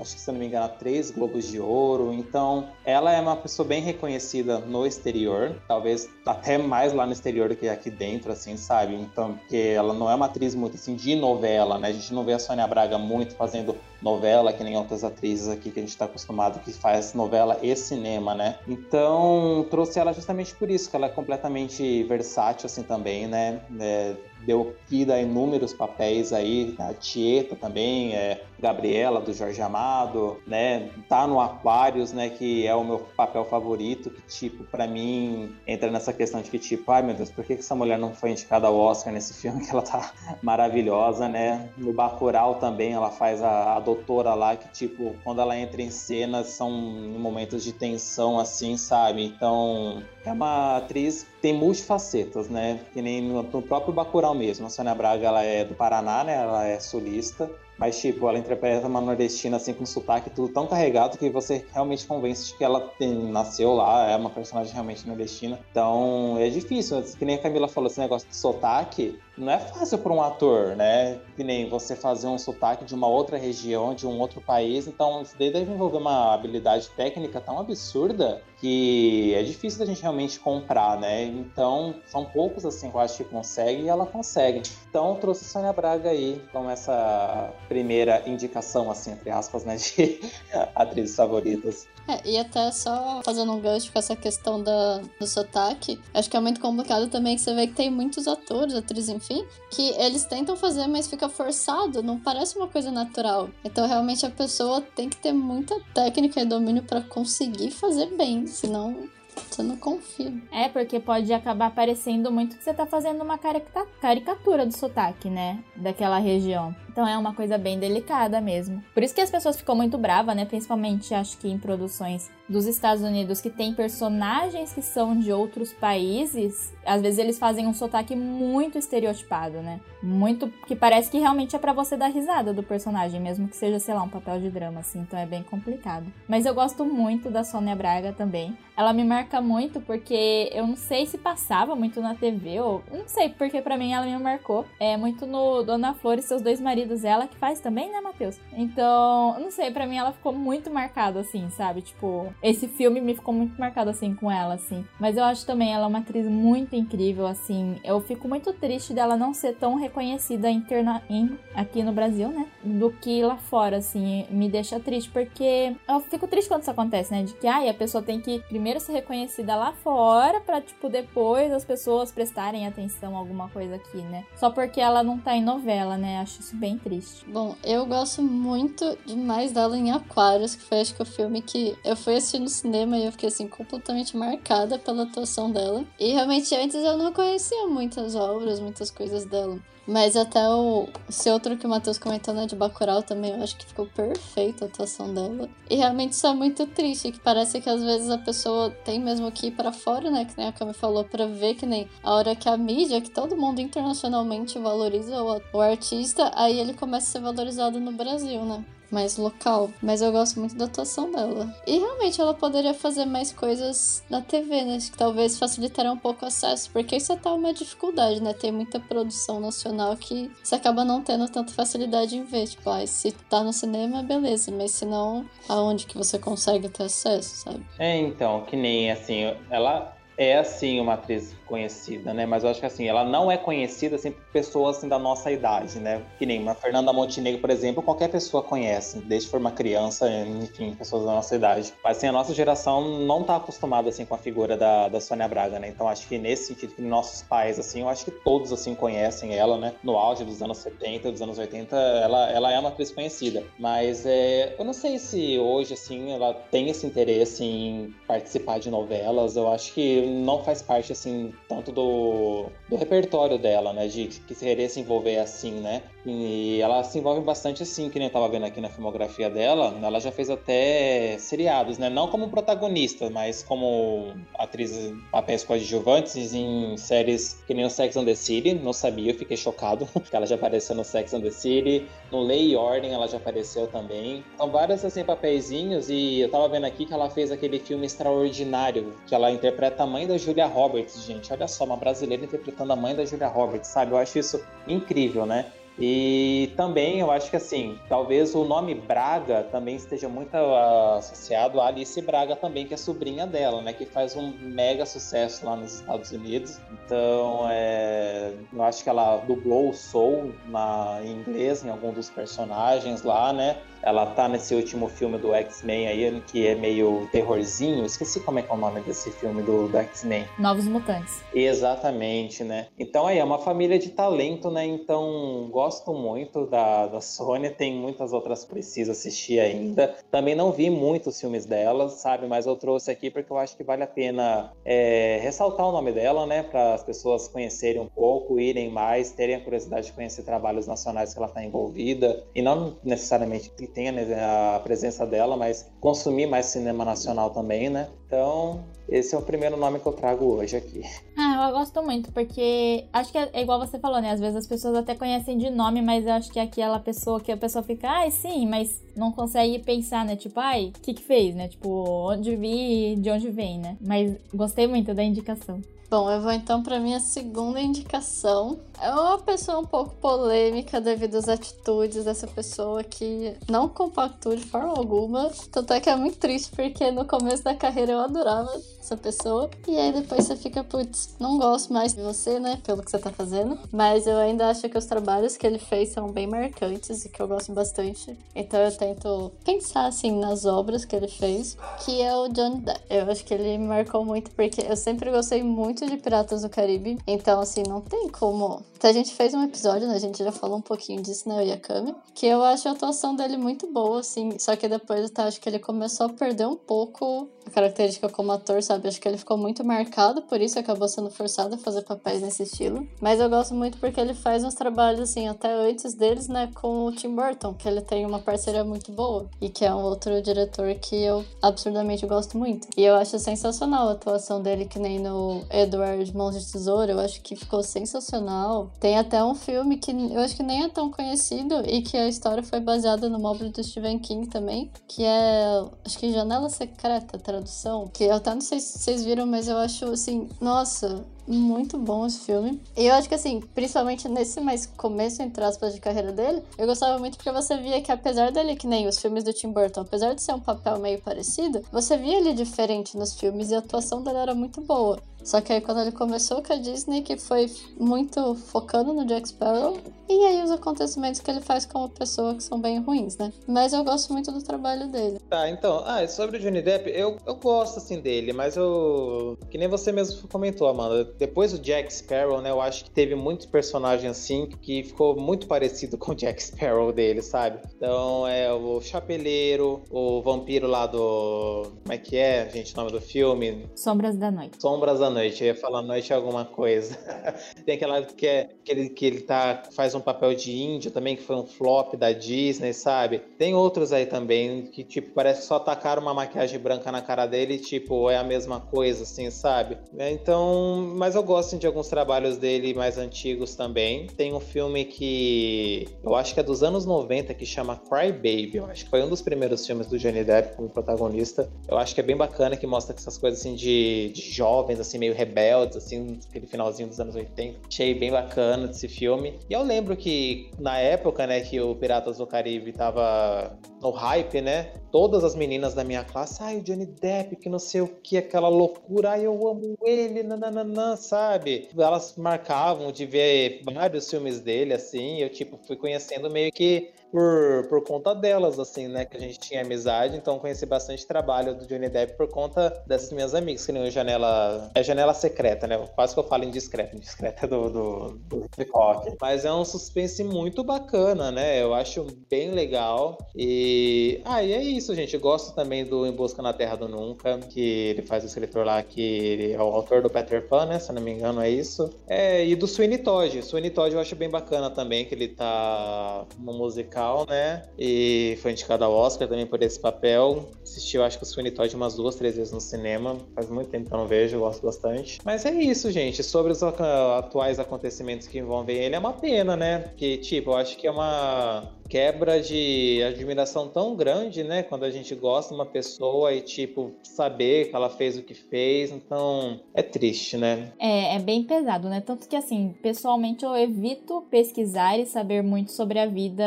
acho que se não me engano, a três Globos de Ouro. Então, ela é uma pessoa bem reconhecida no exterior, talvez até mais lá no exterior do que aqui dentro, assim, sabe? Então, porque ela não é uma atriz muito assim de novela, né? A gente não vê a Sônia Braga muito fazendo novela, que nem outras atrizes aqui que a gente está acostumado que faz novela e cinema, né? Então trouxe ela justamente por isso, que ela é completamente versátil assim também, né? É, deu vida a inúmeros papéis aí, a Tieta também, é, Gabriela do Jorge Amado, né? Tá no Aquários, né? Que é o meu papel favorito, que tipo, para mim, entra nessa questão de que tipo, ai meu Deus, por que essa mulher não foi indicada ao Oscar nesse filme? Que ela tá maravilhosa, né? No Bacurau também, ela faz a, a doutora lá, que tipo, quando ela entra em cena, são momentos de tensão assim, sabe? Então, é uma atriz tem multifacetas, né? Que nem no, no próprio Bacurau mesmo. A Sônia Braga, ela é do Paraná, né? Ela é sulista. Mas, tipo, ela interpreta uma nordestina, assim, com sotaque tudo tão carregado que você realmente convence de que ela tem, nasceu lá, é uma personagem realmente nordestina. Então, é difícil. Que nem a Camila falou, esse negócio de sotaque, não é fácil para um ator, né? Que nem você fazer um sotaque de uma outra região, de um outro país. Então, isso daí deve envolver uma habilidade técnica tão absurda que é difícil da gente realmente comprar, né? Então, são poucos, assim, que eu acho que conseguem e ela consegue. Então, trouxe Sônia Braga aí como essa primeira indicação, assim, entre aspas, né, de atrizes favoritas. É, e até só fazendo um gancho com essa questão da, do sotaque, acho que é muito complicado também que você vê que tem muitos atores, atrizes, enfim, que eles tentam fazer, mas fica forçado, não parece uma coisa natural. Então, realmente, a pessoa tem que ter muita técnica e domínio para conseguir fazer bem, senão você não confia. É, porque pode acabar parecendo muito que você tá fazendo uma caricatura do sotaque, né? Daquela região. Então é uma coisa bem delicada mesmo. Por isso que as pessoas ficam muito bravas, né? Principalmente acho que em produções dos Estados Unidos que tem personagens que são de outros países, às vezes eles fazem um sotaque muito estereotipado, né? Muito que parece que realmente é para você dar risada do personagem, mesmo que seja, sei lá, um papel de drama assim, então é bem complicado. Mas eu gosto muito da Sônia Braga também. Ela me marca muito porque eu não sei se passava muito na TV ou não sei, porque para mim ela me marcou. É muito no Dona Flor e seus dois maridos, ela que faz também, né, Matheus? Então, não sei, para mim ela ficou muito marcada assim, sabe? Tipo, esse filme me ficou muito marcado assim com ela, assim. Mas eu acho também ela uma atriz muito incrível, assim. Eu fico muito triste dela não ser tão reconhecida interna em, aqui no Brasil, né? Do que lá fora, assim. Me deixa triste, porque eu fico triste quando isso acontece, né? De que ai, a pessoa tem que primeiro ser reconhecida lá fora pra, tipo, depois as pessoas prestarem atenção a alguma coisa aqui, né? Só porque ela não tá em novela, né? Acho isso bem bem triste. Bom, eu gosto muito demais dela em Aquários, que foi acho que o filme que eu fui assistir no cinema e eu fiquei assim completamente marcada pela atuação dela. E realmente antes eu não conhecia muitas obras, muitas coisas dela. Mas até o esse outro que o Matheus comentou, né, de Bacurau também, eu acho que ficou perfeita a atuação dela. E realmente isso é muito triste, que parece que às vezes a pessoa tem mesmo que ir para fora, né, que nem a Cami falou, para ver que nem a hora que a mídia, que todo mundo internacionalmente valoriza o, o artista, aí ele começa a ser valorizado no Brasil, né? Mais local, mas eu gosto muito da atuação dela. E realmente ela poderia fazer mais coisas na TV, né? Que talvez facilitaria um pouco o acesso, porque isso é tá uma dificuldade, né? Tem muita produção nacional que você acaba não tendo tanta facilidade em ver. Tipo, ah, se tá no cinema, beleza, mas se não, aonde que você consegue ter acesso, sabe? É, então, que nem assim, ela é assim uma atriz conhecida, né? Mas eu acho que assim, ela não é conhecida assim por pessoas assim, da nossa idade, né? Que nem uma Fernanda Montenegro, por exemplo, qualquer pessoa conhece, desde for uma criança, enfim, pessoas da nossa idade. Mas assim, a nossa geração não tá acostumada assim com a figura da, da Sônia Braga, né? Então acho que nesse sentido que nossos pais assim, eu acho que todos assim conhecem ela, né? No auge dos anos 70, dos anos 80, ela, ela é uma atriz conhecida. Mas é, eu não sei se hoje assim ela tem esse interesse em participar de novelas. Eu acho que não faz parte assim tanto do, do repertório dela, né? De que querer se envolver assim, né? E ela se envolve bastante assim, que nem eu tava vendo aqui na filmografia dela. Ela já fez até seriados, né? Não como protagonista, mas como atriz papéis coadjuvantes em séries que nem o Sex and the City. Não sabia, eu fiquei chocado que ela já apareceu no Sex and the City. No Lei e Ordem ela já apareceu também. São vários assim papeizinhos e eu tava vendo aqui que ela fez aquele filme extraordinário, que ela interpreta a mãe da Julia Roberts, gente. Olha só, uma brasileira interpretando a mãe da Julia Roberts, sabe? Eu acho isso incrível, né? E também eu acho que assim, talvez o nome Braga também esteja muito uh, associado a Alice Braga também, que é sobrinha dela, né? Que faz um mega sucesso lá nos Estados Unidos. Então, é, eu acho que ela dublou o Soul na, em inglês em algum dos personagens lá, né? Ela tá nesse último filme do X-Men aí, que é meio terrorzinho. Esqueci como é que é o nome desse filme do, do X-Men. Novos Mutantes. Exatamente, né? Então aí, é uma família de talento, né? Então, gosto muito da, da Sônia. Tem muitas outras que preciso assistir ainda. Também não vi muitos filmes dela, sabe? Mas eu trouxe aqui porque eu acho que vale a pena é, ressaltar o nome dela, né? Para as pessoas conhecerem um pouco, irem mais, terem a curiosidade de conhecer trabalhos nacionais que ela está envolvida. E não necessariamente né, a presença dela, mas consumir mais cinema nacional também, né? Então, esse é o primeiro nome que eu trago hoje aqui. Ah, eu gosto muito, porque acho que é igual você falou, né? Às vezes as pessoas até conhecem de nome, mas eu acho que é aquela pessoa que a pessoa fica, ai, ah, sim, mas não consegue pensar, né? Tipo, ai, o que que fez, né? Tipo, onde vi, de onde vem, né? Mas gostei muito da indicação. Bom, eu vou então para minha segunda indicação. É uma pessoa um pouco polêmica devido às atitudes dessa pessoa que não compactua de forma alguma. Tanto é que é muito triste porque no começo da carreira eu adorava essa pessoa. E aí depois você fica, putz, não gosto mais de você, né? Pelo que você tá fazendo. Mas eu ainda acho que os trabalhos que ele fez são bem marcantes e que eu gosto bastante. Então eu tento pensar, assim, nas obras que ele fez, que é o Johnny Depp. Eu acho que ele me marcou muito porque eu sempre gostei muito de Piratas do Caribe. Então, assim, não tem como. Então, a gente fez um episódio, né? A gente já falou um pouquinho disso, né? Eu e a Kami. Que eu acho a atuação dele muito boa, assim. Só que depois, tá, acho que ele começou a perder um pouco a característica como ator, sabe? Acho que ele ficou muito marcado, por isso acabou sendo forçado a fazer papéis nesse estilo. Mas eu gosto muito porque ele faz uns trabalhos, assim, até antes deles, né, com o Tim Burton, que ele tem uma parceria muito boa e que é um outro diretor que eu absurdamente gosto muito. E eu acho sensacional a atuação dele, que nem no Edward Mãos de Tesouro, eu acho que ficou sensacional. Tem até um filme que eu acho que nem é tão conhecido e que a história foi baseada no móvel do Stephen King também, que é, acho que Janela Secreta, tradução, que eu até não sei se vocês viram, mas eu acho assim, nossa, muito bom esse filme. E eu acho que assim, principalmente nesse mais começo, entre aspas, de carreira dele, eu gostava muito porque você via que apesar dele, que nem os filmes do Tim Burton, apesar de ser um papel meio parecido, você via ele diferente nos filmes e a atuação dele era muito boa. Só que aí quando ele começou com a Disney, que foi muito focando no Jack Sparrow, e aí os acontecimentos que ele faz como pessoa que são bem ruins, né? Mas eu gosto muito do trabalho dele. Tá, então, ah, sobre o Johnny Depp, eu, eu gosto assim dele, mas eu. Que nem você mesmo comentou, Amanda. Depois do Jack Sparrow, né? Eu acho que teve muitos personagens assim que ficou muito parecido com o Jack Sparrow dele, sabe? Então é o Chapeleiro, o vampiro lá do. Como é que é, gente, o nome do filme? Sombras da Noite. Sombras da Noite. Eu ia falar noite alguma coisa. Tem aquela que, é, que, ele, que ele tá, faz um papel de índio também, que foi um flop da Disney, sabe? Tem outros aí também que, tipo, parece que só tacaram uma maquiagem branca na cara dele e, tipo, é a mesma coisa, assim, sabe? Então, mas eu gosto de alguns trabalhos dele mais antigos também. Tem um filme que eu acho que é dos anos 90 que chama Cry Baby. Eu acho que foi um dos primeiros filmes do Johnny Depp como protagonista. Eu acho que é bem bacana que mostra essas coisas assim de, de jovens, assim, meio rebeldes, assim, aquele finalzinho dos anos 80. Achei bem bacana esse filme. E eu lembro que na época, né, que o Piratas do Caribe tava no hype, né? Todas as meninas da minha classe, ai, o Johnny Depp, que não sei o que, aquela loucura, ai, eu amo ele, nananã, sabe? Elas marcavam de ver vários filmes dele, assim, eu, tipo, fui conhecendo meio que por, por conta delas, assim, né? Que a gente tinha amizade, então conheci bastante trabalho do Johnny Depp por conta dessas minhas amigas, que nem o Janela. É Janela Secreta, né? Quase que eu falo indiscreta, indiscreta do, do, do Hitchcock. Mas é um suspense muito bacana, né? Eu acho bem legal. E. Ah, e é isso, gente. Gosto também do Em Busca na Terra do Nunca, que ele faz o escritor lá, que ele é o autor do Peter Pan, né? Se não me engano, é isso. É, e do Sweeney Todd. Sweeney Todd eu acho bem bacana também, que ele tá no musical né? E foi indicado ao Oscar também por esse papel. Assisti, eu acho que o Sweeney Todd umas duas, três vezes no cinema. Faz muito tempo que eu não vejo, gosto bastante. Mas é isso, gente. Sobre os atuais acontecimentos que envolvem ele, é uma pena, né? Porque, tipo, eu acho que é uma quebra de admiração tão grande, né? Quando a gente gosta de uma pessoa e, tipo, saber que ela fez o que fez. Então, é triste, né? É, é bem pesado, né? Tanto que, assim, pessoalmente eu evito pesquisar e saber muito sobre a vida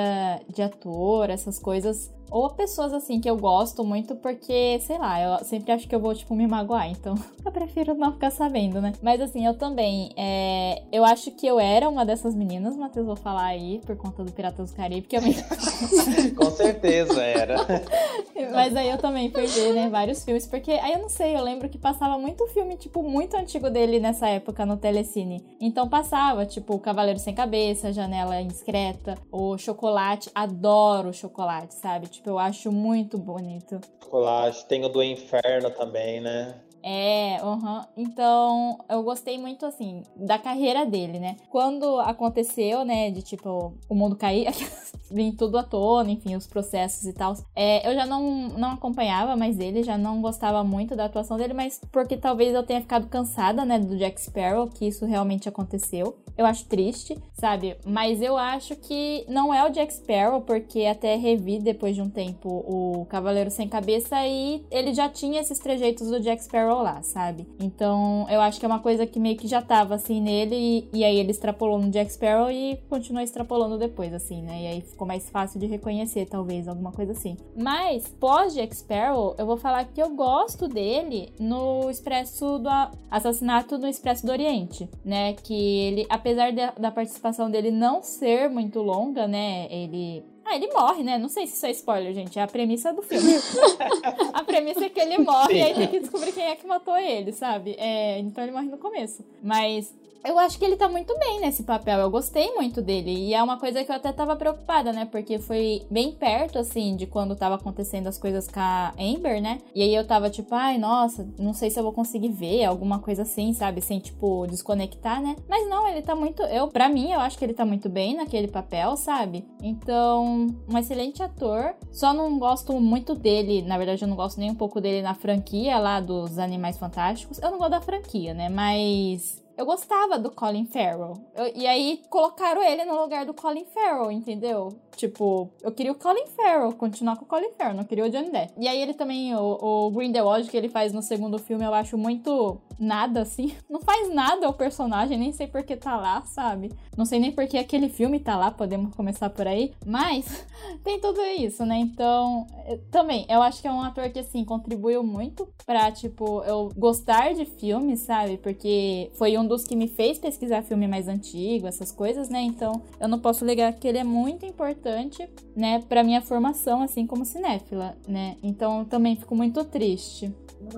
de ator, essas coisas ou pessoas assim que eu gosto muito porque, sei lá, eu sempre acho que eu vou, tipo, me magoar. Então eu prefiro não ficar sabendo, né? Mas assim, eu também. É... Eu acho que eu era uma dessas meninas, Matheus, vou falar aí, por conta do Piratas do Caribe, que eu me. Com certeza era. Mas aí eu também fui ver, né, vários filmes, porque aí eu não sei, eu lembro que passava muito filme, tipo, muito antigo dele nessa época no Telecine. Então passava, tipo, o Cavaleiro Sem Cabeça, Janela Indiscreta, o Chocolate, adoro chocolate, sabe? Tipo, eu acho muito bonito. Chocolate, tem o do Inferno também, né? É, uhum. então eu gostei muito assim da carreira dele, né? Quando aconteceu, né, de tipo o mundo cair, vim tudo à tona, enfim, os processos e tal. É, eu já não, não acompanhava mais ele, já não gostava muito da atuação dele, mas porque talvez eu tenha ficado cansada, né, do Jack Sparrow, que isso realmente aconteceu. Eu acho triste, sabe? Mas eu acho que não é o Jack Sparrow, porque até revi depois de um tempo o Cavaleiro Sem Cabeça e ele já tinha esses trejeitos do Jack Sparrow lá, sabe? Então eu acho que é uma coisa que meio que já tava assim nele e, e aí ele extrapolou no Jack Sparrow e continuou extrapolando depois, assim, né? E aí ficou mais fácil de reconhecer, talvez, alguma coisa assim. Mas pós Jack Sparrow, eu vou falar que eu gosto dele no Expresso do Assassinato no Expresso do Oriente, né? Que ele, apesar de, da participação dele não ser muito longa, né? Ele ah, ele morre, né? Não sei se isso é spoiler, gente. É a premissa do filme. a premissa é que ele morre Sim. e aí tem que descobrir quem é que matou ele, sabe? É, então ele morre no começo. Mas eu acho que ele tá muito bem nesse papel. Eu gostei muito dele. E é uma coisa que eu até tava preocupada, né? Porque foi bem perto, assim, de quando tava acontecendo as coisas com a Amber, né? E aí eu tava tipo, ai, nossa, não sei se eu vou conseguir ver, alguma coisa assim, sabe? Sem, tipo, desconectar, né? Mas não, ele tá muito. Eu, para mim, eu acho que ele tá muito bem naquele papel, sabe? Então, um excelente ator. Só não gosto muito dele, na verdade, eu não gosto nem um pouco dele na franquia lá dos Animais Fantásticos. Eu não gosto da franquia, né? Mas eu gostava do Colin Farrell. Eu, e aí colocaram ele no lugar do Colin Farrell, entendeu? Tipo, eu queria o Colin Farrell, continuar com o Colin Farrell, não queria o Johnny Depp. E aí ele também, o, o Grindelwald que ele faz no segundo filme, eu acho muito nada, assim. Não faz nada o personagem, nem sei por que tá lá, sabe? Não sei nem por que aquele filme tá lá, podemos começar por aí. Mas tem tudo isso, né? Então, também, eu acho que é um ator que, assim, contribuiu muito pra, tipo, eu gostar de filmes, sabe? Porque foi um dos que me fez pesquisar filme mais antigo, essas coisas, né? Então, eu não posso negar que ele é muito importante, né, pra minha formação, assim, como cinéfila, né? Então, também fico muito triste.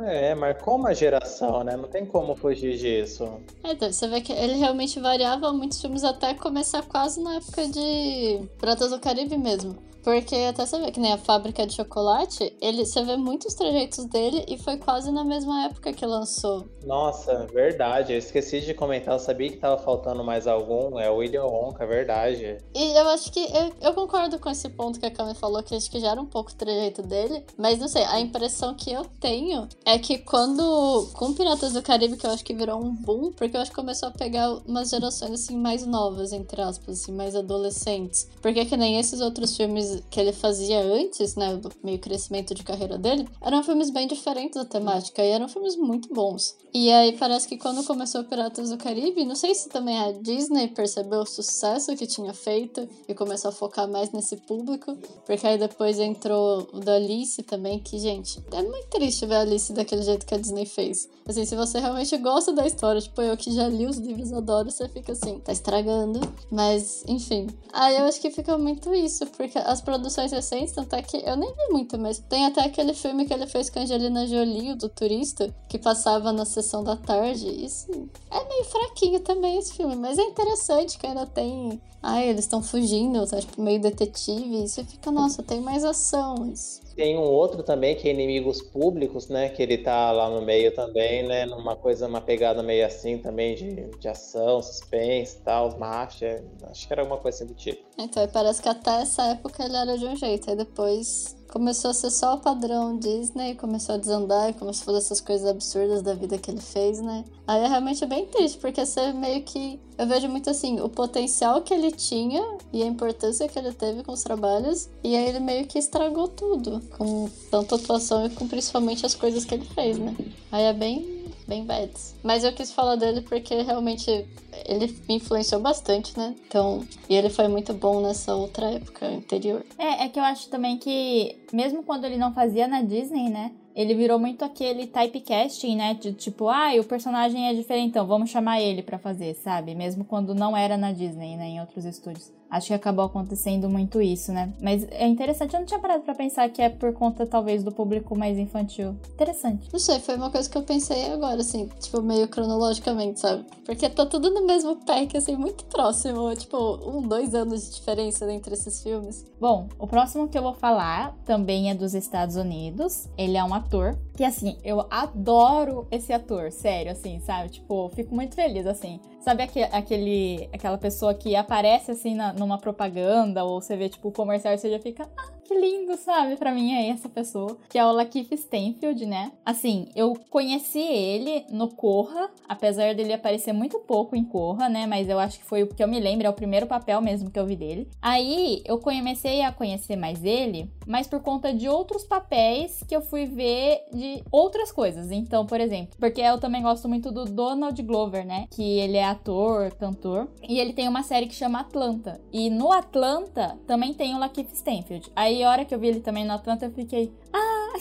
É, marcou uma geração, né? Não tem como fugir disso. É, então, você vê que ele realmente variava muitos filmes até começar quase na época de Pratas do Caribe mesmo. Porque até você vê que nem a fábrica de chocolate, ele, você vê muitos trejeitos dele e foi quase na mesma época que lançou. Nossa, verdade. Eu esqueci de comentar, eu sabia que tava faltando mais algum. É o William Wonka, verdade. E eu acho que eu, eu concordo com esse ponto que a Kami falou, que acho que já era um pouco o trejeito dele. Mas não sei, a impressão que eu tenho é que quando. Com Piratas do Caribe, que eu acho que virou um boom, porque eu acho que começou a pegar umas gerações assim mais novas, entre aspas, assim, mais adolescentes. Porque que nem esses outros filmes que ele fazia antes, né, do meio crescimento de carreira dele, eram filmes bem diferentes da temática e eram filmes muito bons. E aí parece que quando começou Piratas do Caribe, não sei se também a Disney percebeu o sucesso que tinha feito e começou a focar mais nesse público, porque aí depois entrou o da Alice também, que, gente, é muito triste ver a Alice daquele jeito que a Disney fez. Assim, se você realmente gosta da história, tipo, eu que já li os livros, adoro, você fica assim, tá estragando. Mas, enfim. Aí eu acho que fica muito isso, porque as produções recentes, tanto é que eu nem vi muito, mas tem até aquele filme que ele fez com a Angelina Jolie, do turista, que passava na sessão da tarde. Isso é meio fraquinho também esse filme, mas é interessante que ainda tem. Ai, eles estão fugindo, tá tipo meio detetive. E você fica, nossa, tem mais ação. Isso. Tem um outro também que é Inimigos Públicos, né? Que ele tá lá no meio também, né? Numa coisa, uma pegada meio assim também de, de ação, suspense e tal, máfia. Acho que era alguma coisa assim do tipo. Então, parece que até essa época ele era de um jeito, aí depois começou a ser só o padrão Disney, começou a desandar começou a fazer essas coisas absurdas da vida que ele fez, né? Aí é realmente bem triste, porque você meio que. Eu vejo muito assim, o potencial que ele tinha e a importância que ele teve com os trabalhos, e aí ele meio que estragou tudo, com tanto atuação e com principalmente as coisas que ele fez, né? Aí é bem bem bad. Mas eu quis falar dele porque realmente ele me influenciou bastante, né? Então, e ele foi muito bom nessa outra época anterior. É, é que eu acho também que, mesmo quando ele não fazia na Disney, né? Ele virou muito aquele typecasting, né? De tipo, ah, o personagem é diferente, então vamos chamar ele para fazer, sabe? Mesmo quando não era na Disney, né? Em outros estúdios. Acho que acabou acontecendo muito isso, né? Mas é interessante, eu não tinha parado pra pensar que é por conta, talvez, do público mais infantil. Interessante. Não sei, foi uma coisa que eu pensei agora, assim, tipo, meio cronologicamente, sabe? Porque tá tudo no mesmo pack, assim, muito próximo. Tipo, um, dois anos de diferença entre esses filmes. Bom, o próximo que eu vou falar também é dos Estados Unidos. Ele é um ator que, assim, eu adoro esse ator, sério, assim, sabe? Tipo, fico muito feliz, assim. Sabe aquele, aquela pessoa que aparece assim na, numa propaganda ou você vê tipo o comercial e você já fica, ah, que lindo, sabe? Para mim é essa pessoa, que é o Lakeith Stanfield, né? Assim, eu conheci ele no Corra, apesar dele aparecer muito pouco em Corra, né? Mas eu acho que foi o que eu me lembro, é o primeiro papel mesmo que eu vi dele. Aí eu comecei a conhecer mais ele, mas por conta de outros papéis que eu fui ver de outras coisas. Então, por exemplo, porque eu também gosto muito do Donald Glover, né? Que ele é ator, cantor, e ele tem uma série que chama Atlanta. E no Atlanta também tem o Lakeith Stanfield. Aí a hora que eu vi ele também no Atlanta, eu fiquei, ah,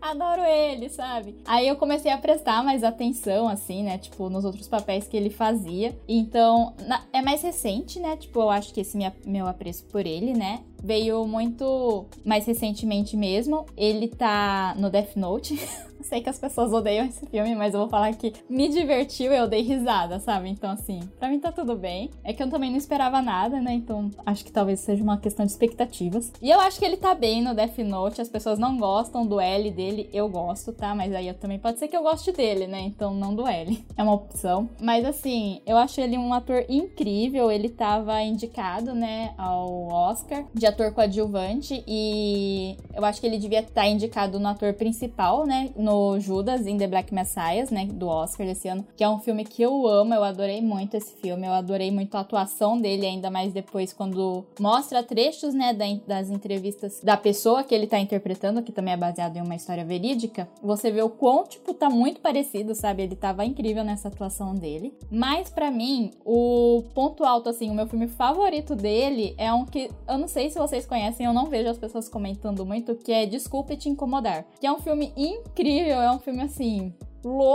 adoro ele, sabe? Aí eu comecei a prestar mais atenção, assim, né? Tipo, nos outros papéis que ele fazia. Então, na, é mais recente, né? Tipo, eu acho que esse minha, meu apreço por ele, né? Veio muito mais recentemente mesmo. Ele tá no Death Note. Sei que as pessoas odeiam esse filme, mas eu vou falar que me divertiu eu dei risada, sabe? Então, assim, pra mim tá tudo bem. É que eu também não esperava nada, né? Então, acho que talvez seja uma questão de expectativas. E eu acho que ele tá bem no Death Note. As pessoas não gostam do L dele, eu gosto, tá? Mas aí eu também pode ser que eu goste dele, né? Então, não do L. É uma opção. Mas, assim, eu acho ele um ator incrível. Ele tava indicado, né, ao Oscar de ator coadjuvante. E eu acho que ele devia estar tá indicado no ator principal, né? No no Judas in the Black Messiah, né, do Oscar desse ano, que é um filme que eu amo, eu adorei muito esse filme, eu adorei muito a atuação dele, ainda mais depois quando mostra trechos, né, das entrevistas da pessoa que ele tá interpretando, que também é baseado em uma história verídica, você vê o quão, tipo, tá muito parecido, sabe? Ele tava incrível nessa atuação dele. Mas para mim, o ponto alto, assim, o meu filme favorito dele é um que eu não sei se vocês conhecem, eu não vejo as pessoas comentando muito, que é Desculpe Te Incomodar. Que é um filme incrível, é um filme assim.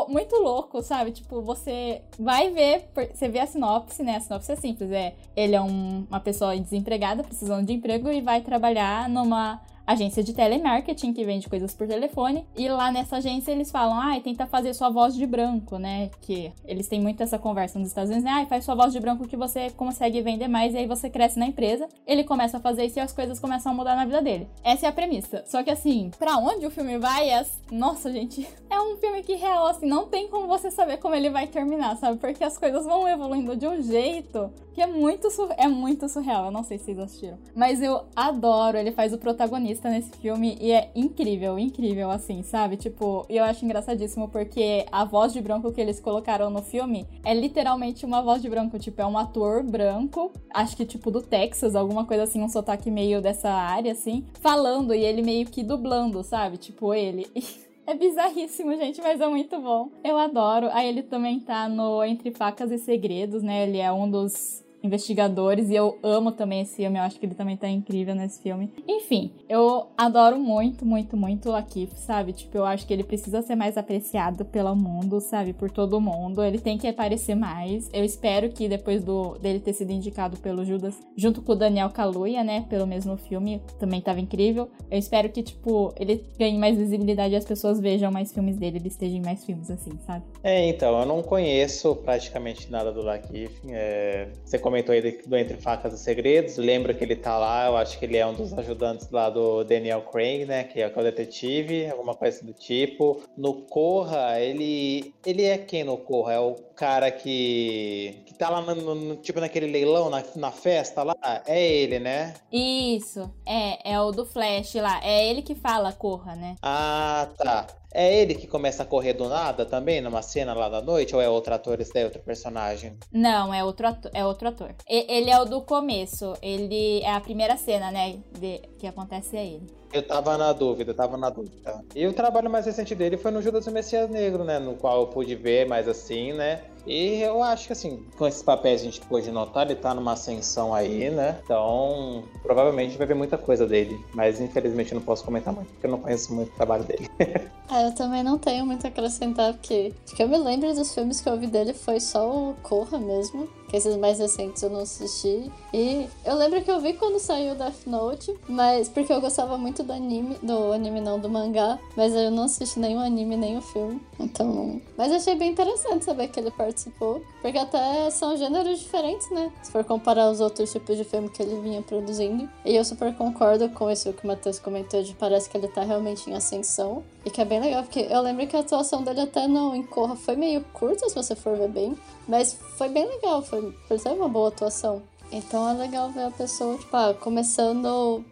muito louco, sabe? Tipo, você vai ver, você vê a sinopse, né? A sinopse é simples, é ele é um, uma pessoa desempregada, precisando de emprego e vai trabalhar numa agência de telemarketing que vende coisas por telefone. E lá nessa agência eles falam, ah, tenta fazer sua voz de branco, né? Que eles têm muito essa conversa nos Estados Unidos, né? Ah, faz sua voz de branco que você consegue vender mais e aí você cresce na empresa. Ele começa a fazer isso e as coisas começam a mudar na vida dele. Essa é a premissa. Só que assim, para onde o filme vai? É... Nossa, gente, é um filme que real, assim, não tem como você saber como ele vai terminar, sabe? Porque as coisas vão evoluindo de um jeito que é muito, é muito surreal. Eu não sei se vocês assistiram. Mas eu adoro, ele faz o protagonista protagonista nesse filme e é incrível, incrível, assim, sabe? Tipo, eu acho engraçadíssimo porque a voz de branco que eles colocaram no filme é literalmente uma voz de branco, tipo, é um ator branco, acho que tipo do Texas, alguma coisa assim, um sotaque meio dessa área, assim, falando e ele meio que dublando, sabe? Tipo, ele. É bizarríssimo, gente, mas é muito bom. Eu adoro. Aí ele também tá no Entre Facas e Segredos, né? Ele é um dos investigadores e eu amo também esse filme, eu acho que ele também tá incrível nesse filme. Enfim, eu adoro muito, muito, muito o Akif, sabe? Tipo, eu acho que ele precisa ser mais apreciado pelo mundo, sabe? Por todo mundo. Ele tem que aparecer mais. Eu espero que depois do dele ter sido indicado pelo Judas, junto com o Daniel Kaluuya, né, pelo mesmo filme, também tava incrível. Eu espero que, tipo, ele ganhe mais visibilidade e as pessoas vejam mais filmes dele, ele esteja em mais filmes assim, sabe? É, então, eu não conheço praticamente nada do Lakif. É... Você comentou aí do Entre Facas e Segredos, lembra que ele tá lá, eu acho que ele é um dos ajudantes lá do Daniel Craig, né, que é o detetive, alguma coisa do tipo. No Corra, ele ele é quem no Corra? É o cara que que tá lá no, no tipo naquele leilão, na, na festa lá? É ele, né? Isso, é, é o do Flash lá, é ele que fala Corra, né? Ah, tá. É ele que começa a correr do nada também, numa cena lá da noite? Ou é outro ator, esse daí é outro personagem? Não, é outro ator. É outro ator. ele é o do começo. Ele é a primeira cena, né? De, que acontece a ele. Eu tava na dúvida, eu tava na dúvida. E o trabalho mais recente dele foi no Judas e Messias Negro, né? No qual eu pude ver mais assim, né? E eu acho que, assim, com esses papéis a gente pôde notar, ele tá numa ascensão aí, né? Então, provavelmente a gente vai ver muita coisa dele. Mas, infelizmente, eu não posso comentar muito, porque eu não conheço muito o trabalho dele. é, eu também não tenho muito a acrescentar, porque acho que eu me lembro dos filmes que eu vi dele foi só o Corra mesmo que esses mais recentes eu não assisti. E eu lembro que eu vi quando saiu Death Note, mas porque eu gostava muito do anime, do anime não, do mangá, mas eu não assisti nenhum anime, nem o filme. Então, mas achei bem interessante saber que ele participou, porque até são gêneros diferentes, né? Se for comparar os outros tipos de filme que ele vinha produzindo. E eu super concordo com isso que o Matheus comentou de parece que ele tá realmente em ascensão. E que é bem legal, porque eu lembro que a atuação dele até não em Corra foi meio curta, se você for ver bem. Mas foi bem legal, foi, foi uma boa atuação. Então é legal ver a pessoa, tipo, ah, começando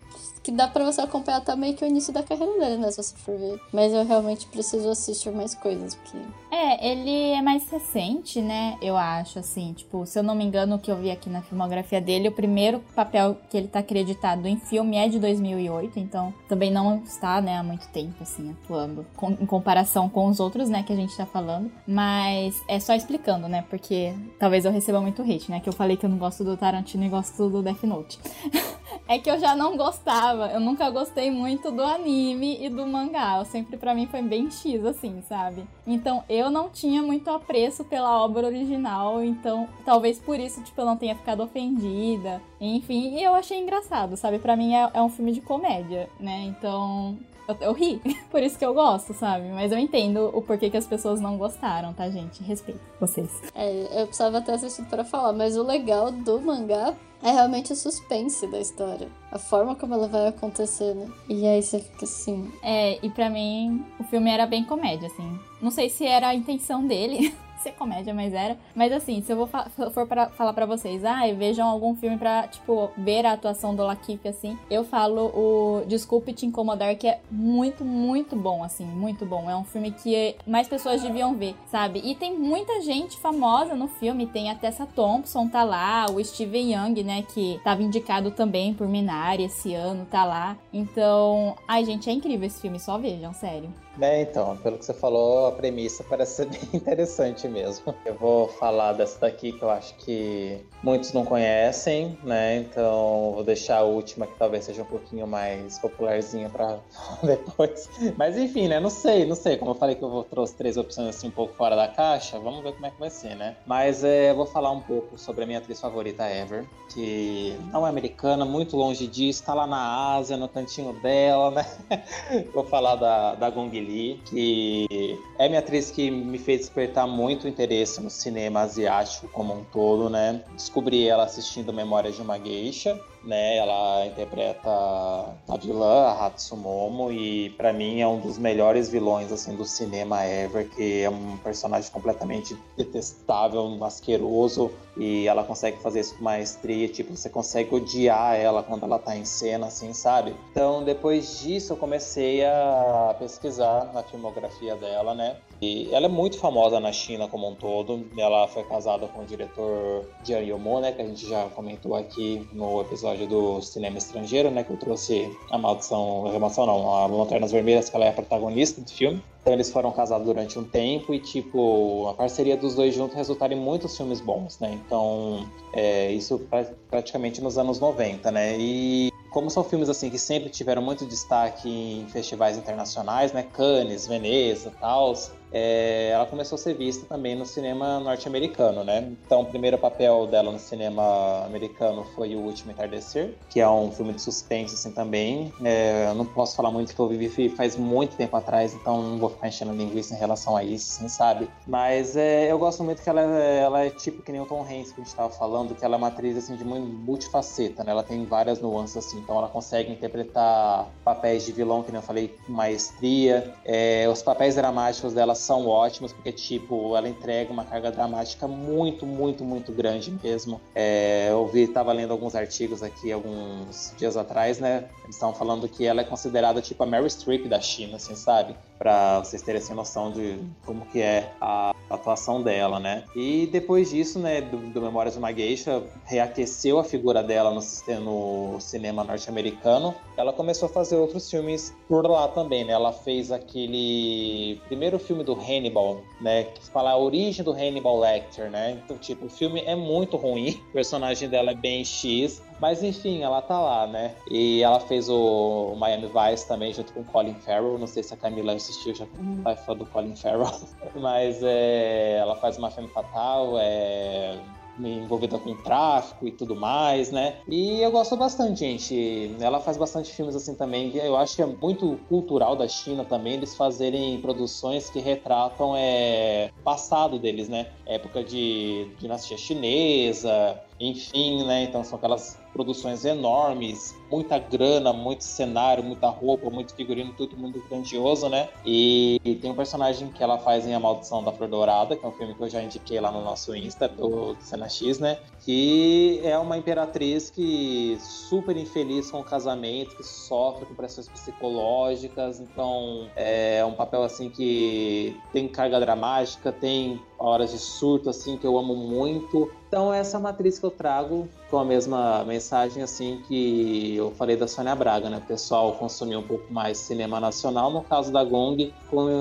que dá para você acompanhar meio que o início da carreira dele, né? Se você for ver. Mas eu realmente preciso assistir mais coisas, porque. É, ele é mais recente, né? Eu acho, assim. Tipo, se eu não me engano, o que eu vi aqui na filmografia dele, o primeiro papel que ele tá acreditado em filme é de 2008, então também não está, né, há muito tempo, assim, atuando com, em comparação com os outros, né, que a gente tá falando. Mas é só explicando, né? Porque talvez eu receba muito hate, né? Que eu falei que eu não gosto do Tarantino e gosto do Death Note. é que eu já não gostava. Eu nunca gostei muito do anime e do mangá. Eu sempre para mim foi bem X assim, sabe? Então eu não tinha muito apreço pela obra original, então talvez por isso tipo eu não tenha ficado ofendida. Enfim, e eu achei engraçado, sabe? Para mim é, é um filme de comédia, né? Então eu, eu, ri, por isso que eu gosto, sabe? Mas eu entendo o porquê que as pessoas não gostaram, tá, gente? Respeito vocês. É, eu precisava ter assistido pra falar, mas o legal do mangá é realmente o suspense da história. A forma como ela vai acontecer, né? E aí você fica assim. É, e para mim o filme era bem comédia, assim. Não sei se era a intenção dele, ser comédia, mas era. Mas assim, se eu vou fa for pra, falar para vocês, ah, vejam algum filme pra, tipo, ver a atuação do Lakif, assim, eu falo o Desculpe Te Incomodar, que é muito, muito bom, assim, muito bom. É um filme que mais pessoas deviam ver, sabe? E tem muita gente famosa no filme, tem a Tessa Thompson, tá lá, o Steven Young, né, que tava indicado também por Minari esse ano, tá lá. Então, ai, gente, é incrível esse filme, só vejam, sério. É, então, pelo que você falou, a premissa parece ser bem interessante mesmo. Eu vou falar dessa daqui que eu acho que muitos não conhecem, né? Então vou deixar a última que talvez seja um pouquinho mais popularzinha para depois. Mas enfim, né? Não sei, não sei. Como eu falei que eu vou trouxe três opções assim um pouco fora da caixa, vamos ver como é que vai ser, né? Mas é, eu vou falar um pouco sobre a minha atriz favorita ever, que não é americana, muito longe disso, tá lá na Ásia, no cantinho dela, né? vou falar da, da Gong Li, que é minha atriz que me fez despertar muito interesse no cinema asiático como um todo, né? Descobri ela assistindo Memórias de uma Geisha, né? Ela interpreta a vilã, a Hatsumomo, e para mim é um dos melhores vilões assim do cinema ever, que é um personagem completamente detestável, asqueroso, e ela consegue fazer isso com maestria, tipo, você consegue odiar ela quando ela tá em cena, assim, sabe? Então, depois disso, eu comecei a pesquisar na filmografia dela, né? E ela é muito famosa na China como um todo. Ela foi casada com o diretor Jian Yomo, né, que a gente já comentou aqui no episódio do cinema estrangeiro, né, que eu trouxe a maldição, a remoção não, a Lanternas Vermelhas, que ela é a protagonista do filme. Então eles foram casados durante um tempo e, tipo, a parceria dos dois juntos resultaram em muitos filmes bons, né? Então, é, isso pra, praticamente nos anos 90, né? E como são filmes assim que sempre tiveram muito destaque em festivais internacionais, né? Cannes, Veneza, tal, é, ela começou a ser vista também no cinema norte-americano, né? Então, o primeiro papel dela no cinema americano foi O Último Entardecer, que é um filme de suspense, assim, também. É, eu não posso falar muito que eu vivi faz muito tempo atrás, então não vou ficar enchendo linguiça em relação a isso, assim, sabe? Mas é, eu gosto muito que ela, ela é tipo que nem o Tom Hanks que a gente estava falando, que ela é uma atriz, assim, de muito multifaceta, né? Ela tem várias nuances, assim, então ela consegue interpretar papéis de vilão, que nem eu falei, maestria. É, os papéis dramáticos dela são ótimas, porque, tipo, ela entrega uma carga dramática muito, muito, muito grande mesmo. É, eu vi, tava lendo alguns artigos aqui alguns dias atrás, né? Eles estavam falando que ela é considerada, tipo, a Mary Streep da China, assim, sabe? Para vocês terem essa noção de como que é a atuação dela, né? E depois disso, né, do, do Memórias de uma Geisha, reaqueceu a figura dela no, no cinema norte-americano. Ela começou a fazer outros filmes por lá também, né? Ela fez aquele primeiro filme do Hannibal, né? Que fala a origem do Hannibal Lecter, né? Então, tipo, o filme é muito ruim, o personagem dela é bem X, mas enfim, ela tá lá, né? E ela fez o Miami Vice também, junto com o Colin Farrell. Não sei se a Camila assistiu, já vai fã do Colin Farrell. Mas é, ela faz uma femme fatal, é envolvida com tráfico e tudo mais, né? E eu gosto bastante, gente. Ela faz bastante filmes assim também. Eu acho que é muito cultural da China também eles fazerem produções que retratam é passado deles, né? Época de dinastia chinesa, enfim, né? Então são aquelas produções enormes, muita grana, muito cenário, muita roupa, muito figurino, tudo muito grandioso, né? E, tem um personagem que ela faz em A Maldição da Flor Dourada, que é um filme que eu já indiquei lá no nosso Insta, do Cena X, né? Que é uma imperatriz que super infeliz com o casamento, que sofre com pressões psicológicas, então é um papel assim que tem carga dramática, tem horas de surto assim que eu amo muito. Então essa é uma atriz que eu trago com a mesma mensagem assim que eu falei da Sônia Braga, né? O pessoal consumir um pouco mais cinema nacional, no caso da Gong,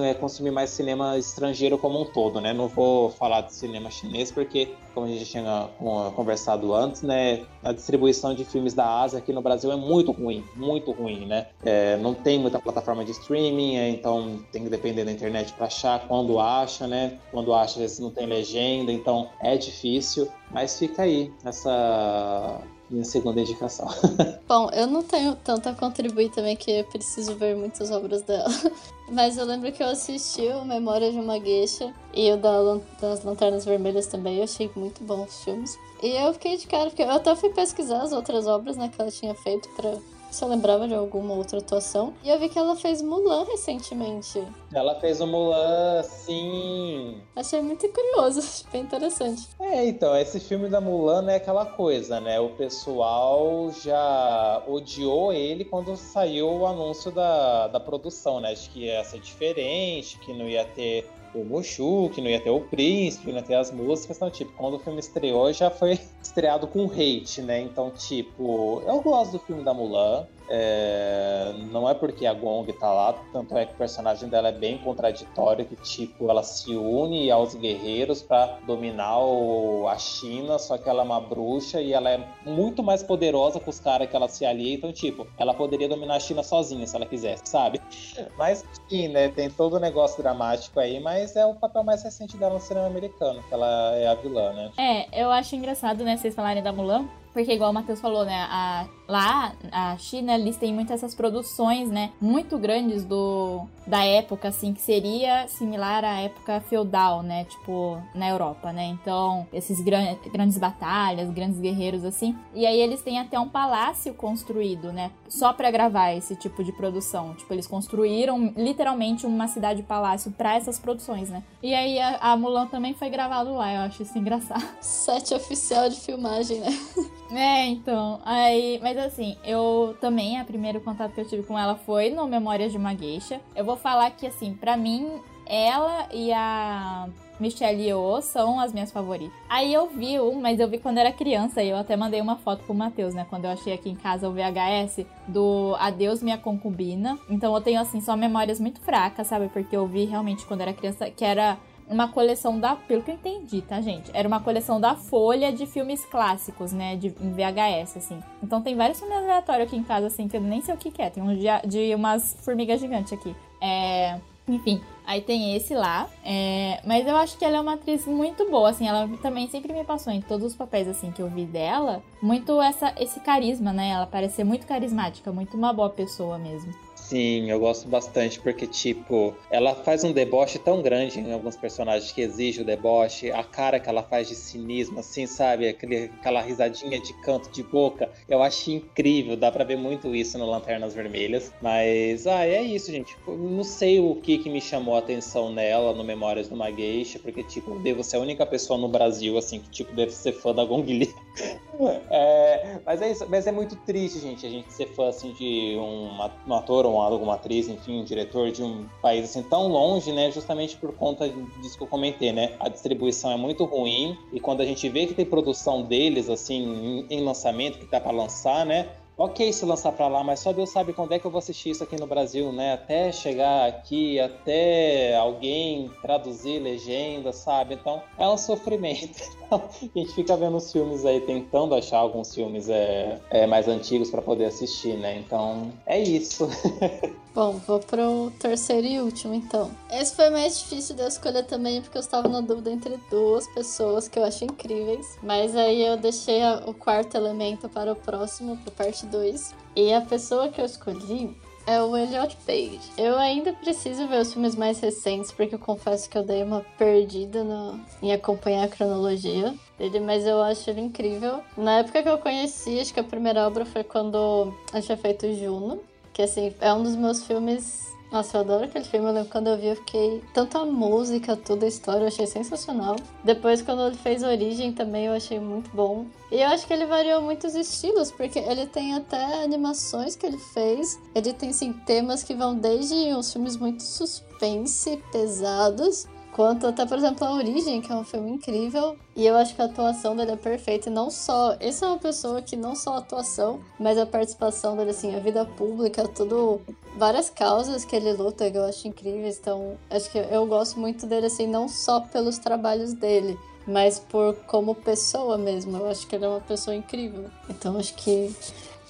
é consumir mais cinema estrangeiro como um todo, né? Não vou falar de cinema chinês porque, como a gente tinha conversado antes, né? A distribuição de filmes da Ásia aqui no Brasil é muito ruim, muito ruim, né? É, não tem muita plataforma de streaming, é, então tem que depender da internet para achar quando acha, né? Quando acha, às vezes não tem legenda, então é difícil. Mas fica aí essa minha segunda indicação. Bom, eu não tenho tanto a contribuir também que eu preciso ver muitas obras dela. Mas eu lembro que eu assisti o Memória de uma Gueixa e o da, das Lanternas Vermelhas também. Eu achei muito bons os filmes. E eu fiquei de cara, porque eu até fui pesquisar as outras obras né, que ela tinha feito pra se eu lembrava de alguma outra atuação. E eu vi que ela fez Mulan recentemente. Ela fez o Mulan, sim. Achei muito curioso, bem interessante. É, então, esse filme da Mulan é aquela coisa, né? O pessoal já odiou ele quando saiu o anúncio da, da produção, né? Acho que ia ser diferente, que não ia ter o Mushu, que não ia ter o príncipe, não ia ter as músicas. Então, tipo, quando o filme estreou, já foi estreado com hate, né? Então, tipo, eu gosto do filme da Mulan. É, não é porque a Gong tá lá, tanto é que o personagem dela é bem contraditório, que tipo, ela se une aos guerreiros para dominar o, a China, só que ela é uma bruxa e ela é muito mais poderosa que os caras que ela se alia, então tipo, ela poderia dominar a China sozinha se ela quisesse, sabe? Mas sim, né, tem todo o negócio dramático aí, mas é o papel mais recente dela no cinema americano, que ela é a vilã, né? É, eu acho engraçado, né, vocês falarem da Mulan, porque, igual o Matheus falou, né? A, lá, a China, eles têm muitas essas produções, né? Muito grandes do, da época, assim, que seria similar à época feudal, né? Tipo, na Europa, né? Então, esses gran grandes batalhas, grandes guerreiros, assim. E aí eles têm até um palácio construído, né? Só para gravar esse tipo de produção. Tipo, eles construíram literalmente uma cidade-palácio para essas produções, né? E aí a, a Mulan também foi gravado lá. Eu acho isso engraçado. Sete oficial de filmagem, né? É, então. Aí, mas assim, eu também, a primeiro contato que eu tive com ela foi no Memórias de uma Geisha. Eu vou falar que, assim, para mim, ela e a Michelle Yeoh são as minhas favoritas. Aí eu vi um, mas eu vi quando era criança e eu até mandei uma foto pro Matheus, né? Quando eu achei aqui em casa o VHS do Adeus Minha Concubina. Então eu tenho, assim, só memórias muito fracas, sabe? Porque eu vi realmente quando era criança, que era uma coleção da. Pelo que eu entendi, tá, gente? Era uma coleção da Folha de filmes clássicos, né? De, em VHS, assim. Então tem vários filmes aleatórios aqui em casa, assim, que eu nem sei o que, que é. Tem um de, de umas formigas gigantes aqui. É. Enfim, aí tem esse lá. É, mas eu acho que ela é uma atriz muito boa, assim. Ela também sempre me passou em todos os papéis, assim, que eu vi dela. Muito essa, esse carisma, né? Ela parece ser muito carismática, muito uma boa pessoa mesmo. Sim, eu gosto bastante porque, tipo, ela faz um deboche tão grande em alguns personagens que exige o deboche, a cara que ela faz de cinismo, assim, sabe? Aquele, aquela risadinha de canto de boca. Eu acho incrível, dá pra ver muito isso no Lanternas Vermelhas. Mas, ah, é isso, gente. não sei o que, que me chamou a atenção nela no Memórias de uma Geisha, porque, tipo, eu devo ser a única pessoa no Brasil, assim, que, tipo, deve ser fã da Gong Li. é, mas é isso, mas é muito triste, gente, a gente ser fã, assim, de um, um ator ou alguma atriz, enfim, um diretor de um país assim tão longe, né? Justamente por conta disso que eu comentei, né? A distribuição é muito ruim e quando a gente vê que tem produção deles assim em, em lançamento que tá para lançar, né? Ok se lançar para lá, mas só Deus sabe quando é que eu vou assistir isso aqui no Brasil, né? Até chegar aqui, até alguém traduzir legenda, sabe? Então é um sofrimento. a gente fica vendo os filmes aí, tentando achar alguns filmes é, é mais antigos para poder assistir, né? Então é isso. Bom, vou pro terceiro e último então. Esse foi mais difícil de eu escolher também, porque eu estava na dúvida entre duas pessoas que eu acho incríveis. Mas aí eu deixei o quarto elemento para o próximo, pro parte 2. E a pessoa que eu escolhi é o Elliot Page. Eu ainda preciso ver os filmes mais recentes, porque eu confesso que eu dei uma perdida no... em acompanhar a cronologia dele, mas eu acho ele incrível. Na época que eu conheci, acho que a primeira obra foi quando gente tinha feito Juno, que assim, é um dos meus filmes nossa, eu adoro aquele filme. Eu lembro quando eu vi, eu fiquei. Tanto a música, toda a história, eu achei sensacional. Depois, quando ele fez Origem também, eu achei muito bom. E eu acho que ele variou muitos estilos, porque ele tem até animações que ele fez. Ele tem, assim, temas que vão desde uns filmes muito suspense, pesados, quanto até, por exemplo, A Origem, que é um filme incrível. E eu acho que a atuação dele é perfeita. E não só. Essa é uma pessoa que não só a atuação, mas a participação dele, assim, a vida pública, tudo. Várias causas que ele luta que eu acho incríveis. Então, acho que eu gosto muito dele, assim, não só pelos trabalhos dele, mas por como pessoa mesmo. Eu acho que ele é uma pessoa incrível. Então, acho que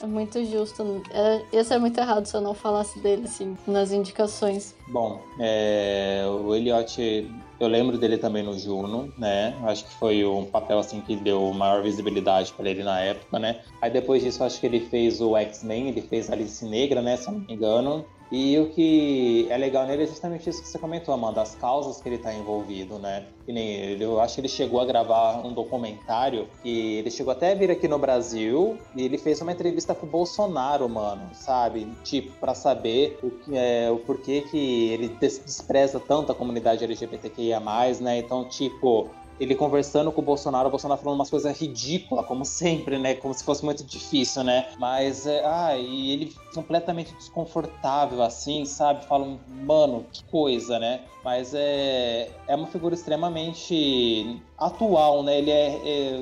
é muito justo. É, ia ser muito errado se eu não falasse dele, assim, nas indicações. Bom, é, o Elliot, eu lembro dele também no Juno, né? Acho que foi um papel, assim, que deu maior visibilidade para ele na época, né? Aí depois disso, acho que ele fez o X-Men, ele fez Alice Negra, né? Se não me engano. E o que é legal nele é justamente isso que você comentou, Amanda, as causas que ele está envolvido, né? Que nem ele, eu acho que ele chegou a gravar um documentário e ele chegou até a vir aqui no Brasil e ele fez uma entrevista com o Bolsonaro, mano, sabe? Tipo, para saber o, que, é, o porquê que ele despreza tanto a comunidade LGBTQIA+, né? Então, tipo, ele conversando com o Bolsonaro, o Bolsonaro falando umas coisas ridículas, como sempre, né? Como se fosse muito difícil, né? Mas, é, ah, e ele completamente desconfortável, assim, sabe? Falam, mano, que coisa, né? Mas é, é uma figura extremamente atual, né? Ele é, é,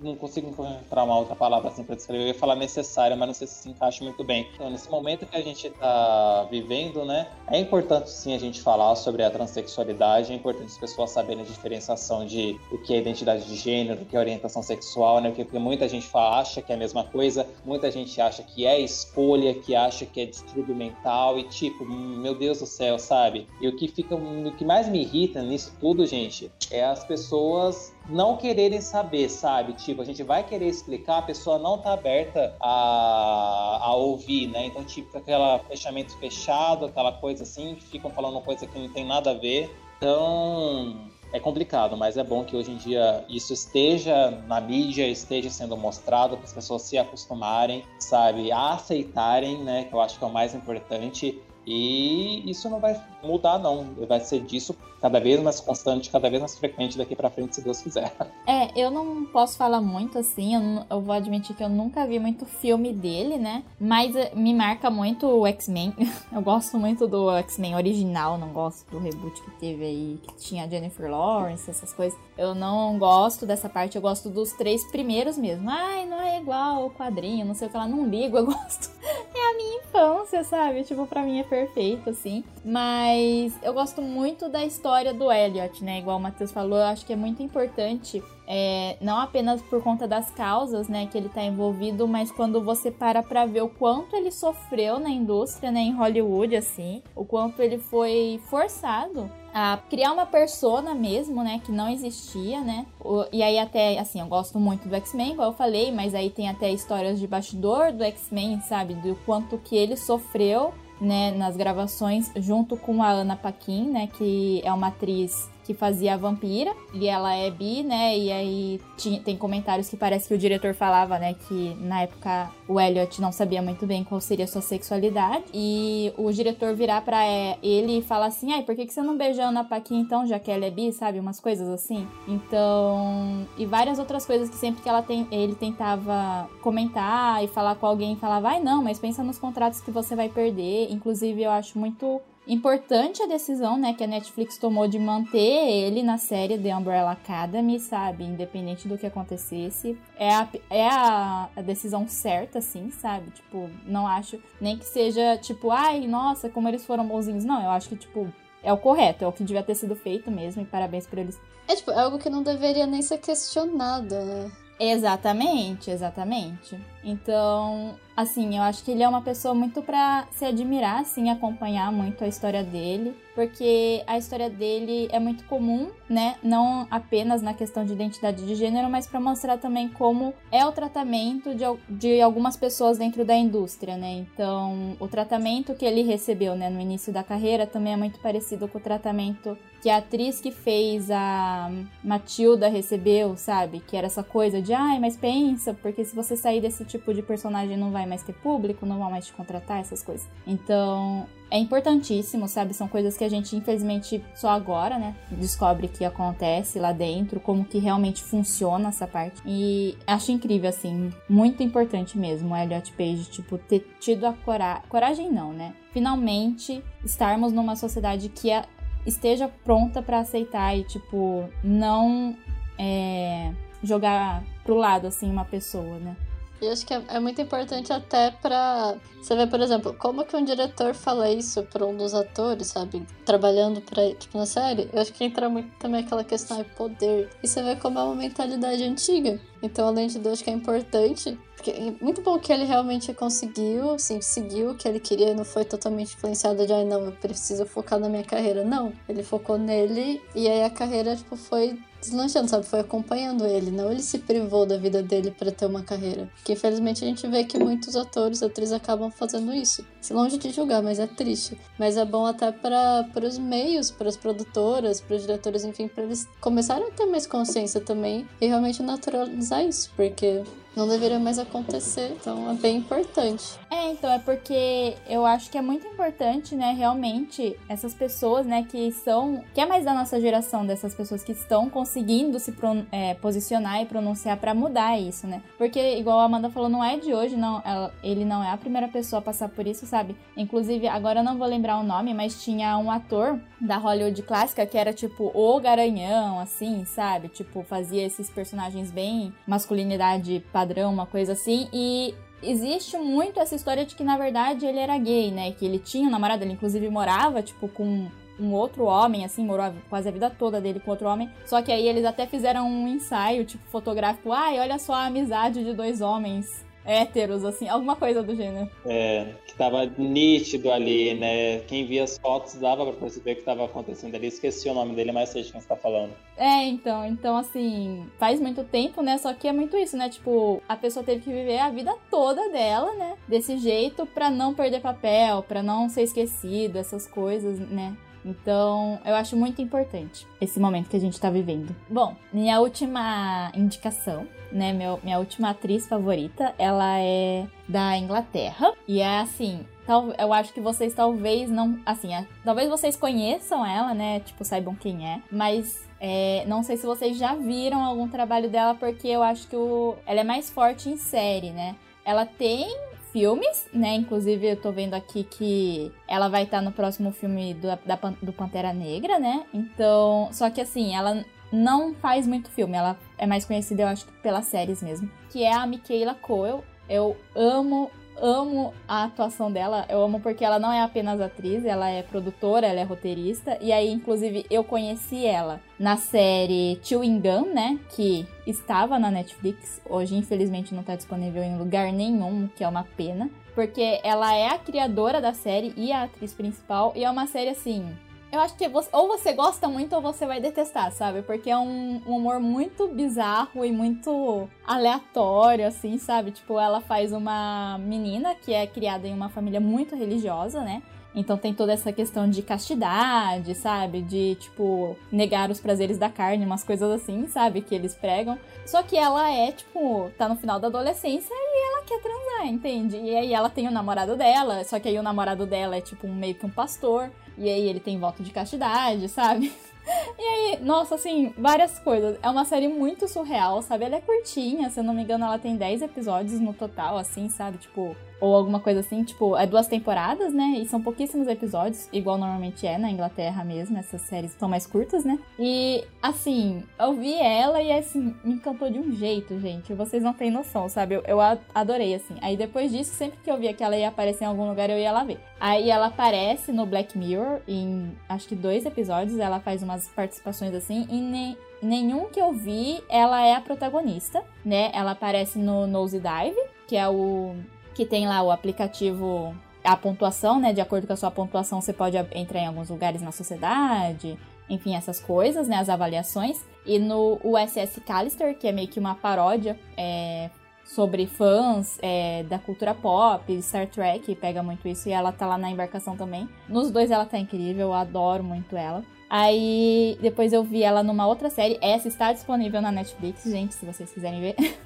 Não consigo encontrar uma outra palavra assim para descrever. Eu ia falar necessária, mas não sei se se encaixa muito bem. Então, nesse momento que a gente está vivendo, né? É importante sim a gente falar sobre a transexualidade, é importante as pessoas saberem a diferenciação de o que é identidade de gênero, o que é orientação sexual, né? Porque muita gente fala, acha que é a mesma coisa, muita gente acha que é escolha, que acha que é distúrbio mental e tipo, meu Deus do céu, sabe? E o que fica, o que mais me irrita nisso tudo, gente, é as pessoas não quererem saber, sabe? Tipo, a gente vai querer explicar, a pessoa não tá aberta a, a ouvir, né? Então, tipo, aquela fechamento fechado, aquela coisa assim, ficam falando coisa que não tem nada a ver. Então, é complicado, mas é bom que hoje em dia isso esteja na mídia, esteja sendo mostrado para as pessoas se acostumarem, sabe, a aceitarem, né, que eu acho que é o mais importante. E isso não vai mudar, não. Vai ser disso cada vez mais constante, cada vez mais frequente daqui para frente, se Deus quiser. É, eu não posso falar muito assim, eu, eu, vou admitir que eu nunca vi muito filme dele, né? Mas eh, me marca muito o X-Men. Eu gosto muito do X-Men original, não gosto do reboot que teve aí, que tinha Jennifer Lawrence, essas coisas. Eu não gosto dessa parte, eu gosto dos três primeiros mesmo. Ai, não é igual o quadrinho, não sei o que lá, não ligo, eu gosto. A minha infância, sabe? Tipo, pra mim é perfeito, assim. Mas eu gosto muito da história do Elliot, né? Igual o Matheus falou, eu acho que é muito importante é, não apenas por conta das causas, né, que ele está envolvido, mas quando você para para ver o quanto ele sofreu na indústria, né, em Hollywood, assim, o quanto ele foi forçado a criar uma persona mesmo, né, que não existia, né, e aí até, assim, eu gosto muito do X-Men, igual eu falei, mas aí tem até histórias de bastidor do X-Men, sabe, do quanto que ele sofreu né, nas gravações junto com a Ana Paquin, né, que é uma atriz que fazia a vampira, e ela é bi, né? E aí tinha, tem comentários que parece que o diretor falava, né, que na época o Elliot não sabia muito bem qual seria a sua sexualidade, e o diretor virar para é, ele e falar assim: "Ai, por que que você não beijou a Ana Paquin então, já que ela é bi, sabe? Umas coisas assim". Então, e várias outras coisas que sempre que ela tem, ele tentava comentar e falar com alguém, falava: "Vai não, mas pensa nos contratos que você vai perder". Inclusive, eu acho muito Importante a decisão, né, que a Netflix tomou de manter ele na série The Umbrella Academy, sabe? Independente do que acontecesse. É a, é a, a decisão certa, assim, sabe? Tipo, não acho nem que seja, tipo, ai, nossa, como eles foram bonzinhos. Não, eu acho que, tipo, é o correto, é o que devia ter sido feito mesmo, e parabéns por eles. É, tipo, é algo que não deveria nem ser questionado, né? Exatamente, exatamente. Então, assim, eu acho que ele é uma pessoa muito para se admirar, assim, acompanhar muito a história dele, porque a história dele é muito comum, né? Não apenas na questão de identidade de gênero, mas para mostrar também como é o tratamento de, de algumas pessoas dentro da indústria, né? Então, o tratamento que ele recebeu, né, no início da carreira também é muito parecido com o tratamento que a atriz que fez a Matilda recebeu, sabe? Que era essa coisa de, ai, mas pensa, porque se você sair desse tipo de personagem não vai mais ter público, não vai mais te contratar, essas coisas. Então, é importantíssimo, sabe? São coisas que a gente, infelizmente, só agora, né, descobre que acontece lá dentro, como que realmente funciona essa parte. E acho incrível, assim, muito importante mesmo o Elliot Page, tipo, ter tido a coragem. Coragem não, né? Finalmente estarmos numa sociedade que é esteja pronta para aceitar e, tipo, não é, jogar pro lado, assim, uma pessoa, né? E acho que é, é, muito importante até pra. Você ver, por exemplo, como que um diretor fala isso pra um dos atores, sabe? Trabalhando pra, tipo, na série. Eu acho que entra muito também aquela questão de poder. E você vê como é uma mentalidade antiga. Então, além de Deus, que é importante. Porque é muito bom que ele realmente conseguiu, assim, seguiu o que ele queria. Não foi totalmente influenciado de, ai, ah, não, eu preciso focar na minha carreira. Não. Ele focou nele e aí a carreira, tipo, foi deslanchando, sabe? Foi acompanhando ele, não ele se privou da vida dele para ter uma carreira. Porque infelizmente a gente vê que muitos atores, atrizes acabam fazendo isso. Se longe de julgar, mas é triste. Mas é bom até para os meios, para as produtoras, para os diretores, enfim, para eles começarem a ter mais consciência também e realmente naturalizar isso, porque não deveria mais acontecer. Então é bem importante. É, então é porque eu acho que é muito importante, né, realmente essas pessoas, né, que são, que é mais da nossa geração dessas pessoas que estão conseguindo se é, posicionar e pronunciar para mudar isso, né? Porque igual a Amanda falou, não é de hoje, não, ela, ele não é a primeira pessoa a passar por isso, sabe? Inclusive, agora eu não vou lembrar o nome, mas tinha um ator da Hollywood clássica que era tipo o garanhão, assim, sabe? Tipo, fazia esses personagens bem masculinidade padrão, uma coisa assim. E existe muito essa história de que, na verdade, ele era gay, né? Que ele tinha um namorado, ele inclusive morava, tipo, com um outro homem, assim, morou quase a vida toda dele com outro homem. Só que aí eles até fizeram um ensaio, tipo, fotográfico. Ai, olha só a amizade de dois homens héteros, assim, alguma coisa do gênero. É, que tava nítido ali, né? Quem via as fotos dava pra perceber o que tava acontecendo ali. Esqueci o nome dele, mas sei de quem você tá falando. É, então, então assim, faz muito tempo, né? Só que é muito isso, né? Tipo, a pessoa teve que viver a vida toda dela, né? Desse jeito pra não perder papel, pra não ser esquecido, essas coisas, né? Então, eu acho muito importante esse momento que a gente tá vivendo. Bom, minha última indicação né, meu, minha última atriz favorita, ela é da Inglaterra. E é assim, tal, eu acho que vocês talvez não. Assim, é, talvez vocês conheçam ela, né? Tipo, saibam quem é. Mas é, não sei se vocês já viram algum trabalho dela, porque eu acho que o, ela é mais forte em série, né? Ela tem filmes, né? Inclusive, eu tô vendo aqui que ela vai estar no próximo filme do, da, do Pantera Negra, né? Então, só que assim, ela não faz muito filme, ela é mais conhecida, eu acho, pelas séries mesmo. Que é a Michaela Coel. Eu amo, amo a atuação dela. Eu amo porque ela não é apenas atriz, ela é produtora, ela é roteirista. E aí, inclusive, eu conheci ela na série Chewing Gum, né? Que estava na Netflix. Hoje, infelizmente, não está disponível em lugar nenhum, que é uma pena. Porque ela é a criadora da série e a atriz principal. E é uma série assim eu acho que você, ou você gosta muito ou você vai detestar, sabe? Porque é um, um, humor muito bizarro e muito aleatório, assim, sabe? Tipo, ela faz uma menina que é criada em uma família muito religiosa, né? Então tem toda essa questão de castidade, sabe? De, tipo, negar os prazeres da carne, umas coisas assim, sabe? Que eles pregam. Só que ela é, tipo, tá no final da adolescência e ela quer transar, entende? E aí ela tem o namorado dela, só que aí o namorado dela é, tipo, meio que um pastor. E aí ele tem voto de castidade, sabe? E aí, nossa, assim, várias coisas. É uma série muito surreal, sabe? Ela é curtinha, se eu não me engano, ela tem 10 episódios no total, assim, sabe? Tipo, ou alguma coisa assim, tipo, é duas temporadas, né? E são pouquíssimos episódios, igual normalmente é na Inglaterra mesmo, essas séries são mais curtas, né? E assim, eu vi ela e assim, me encantou de um jeito, gente. Vocês não têm noção, sabe? Eu, eu adorei, assim. Aí depois disso, sempre que eu via que ela ia aparecer em algum lugar, eu ia lá ver. Aí ela aparece no Black Mirror em acho que dois episódios, ela faz umas participações assim, e nem nenhum que eu vi, ela é a protagonista, né? Ela aparece no Nose Dive, que é o que tem lá o aplicativo, a pontuação, né? De acordo com a sua pontuação, você pode entrar em alguns lugares na sociedade, enfim, essas coisas, né? As avaliações. E no USS Callister, que é meio que uma paródia é, sobre fãs é, da cultura pop, Star Trek, pega muito isso, e ela tá lá na embarcação também. Nos dois ela tá incrível, eu adoro muito ela. Aí depois eu vi ela numa outra série. Essa está disponível na Netflix, gente, se vocês quiserem ver.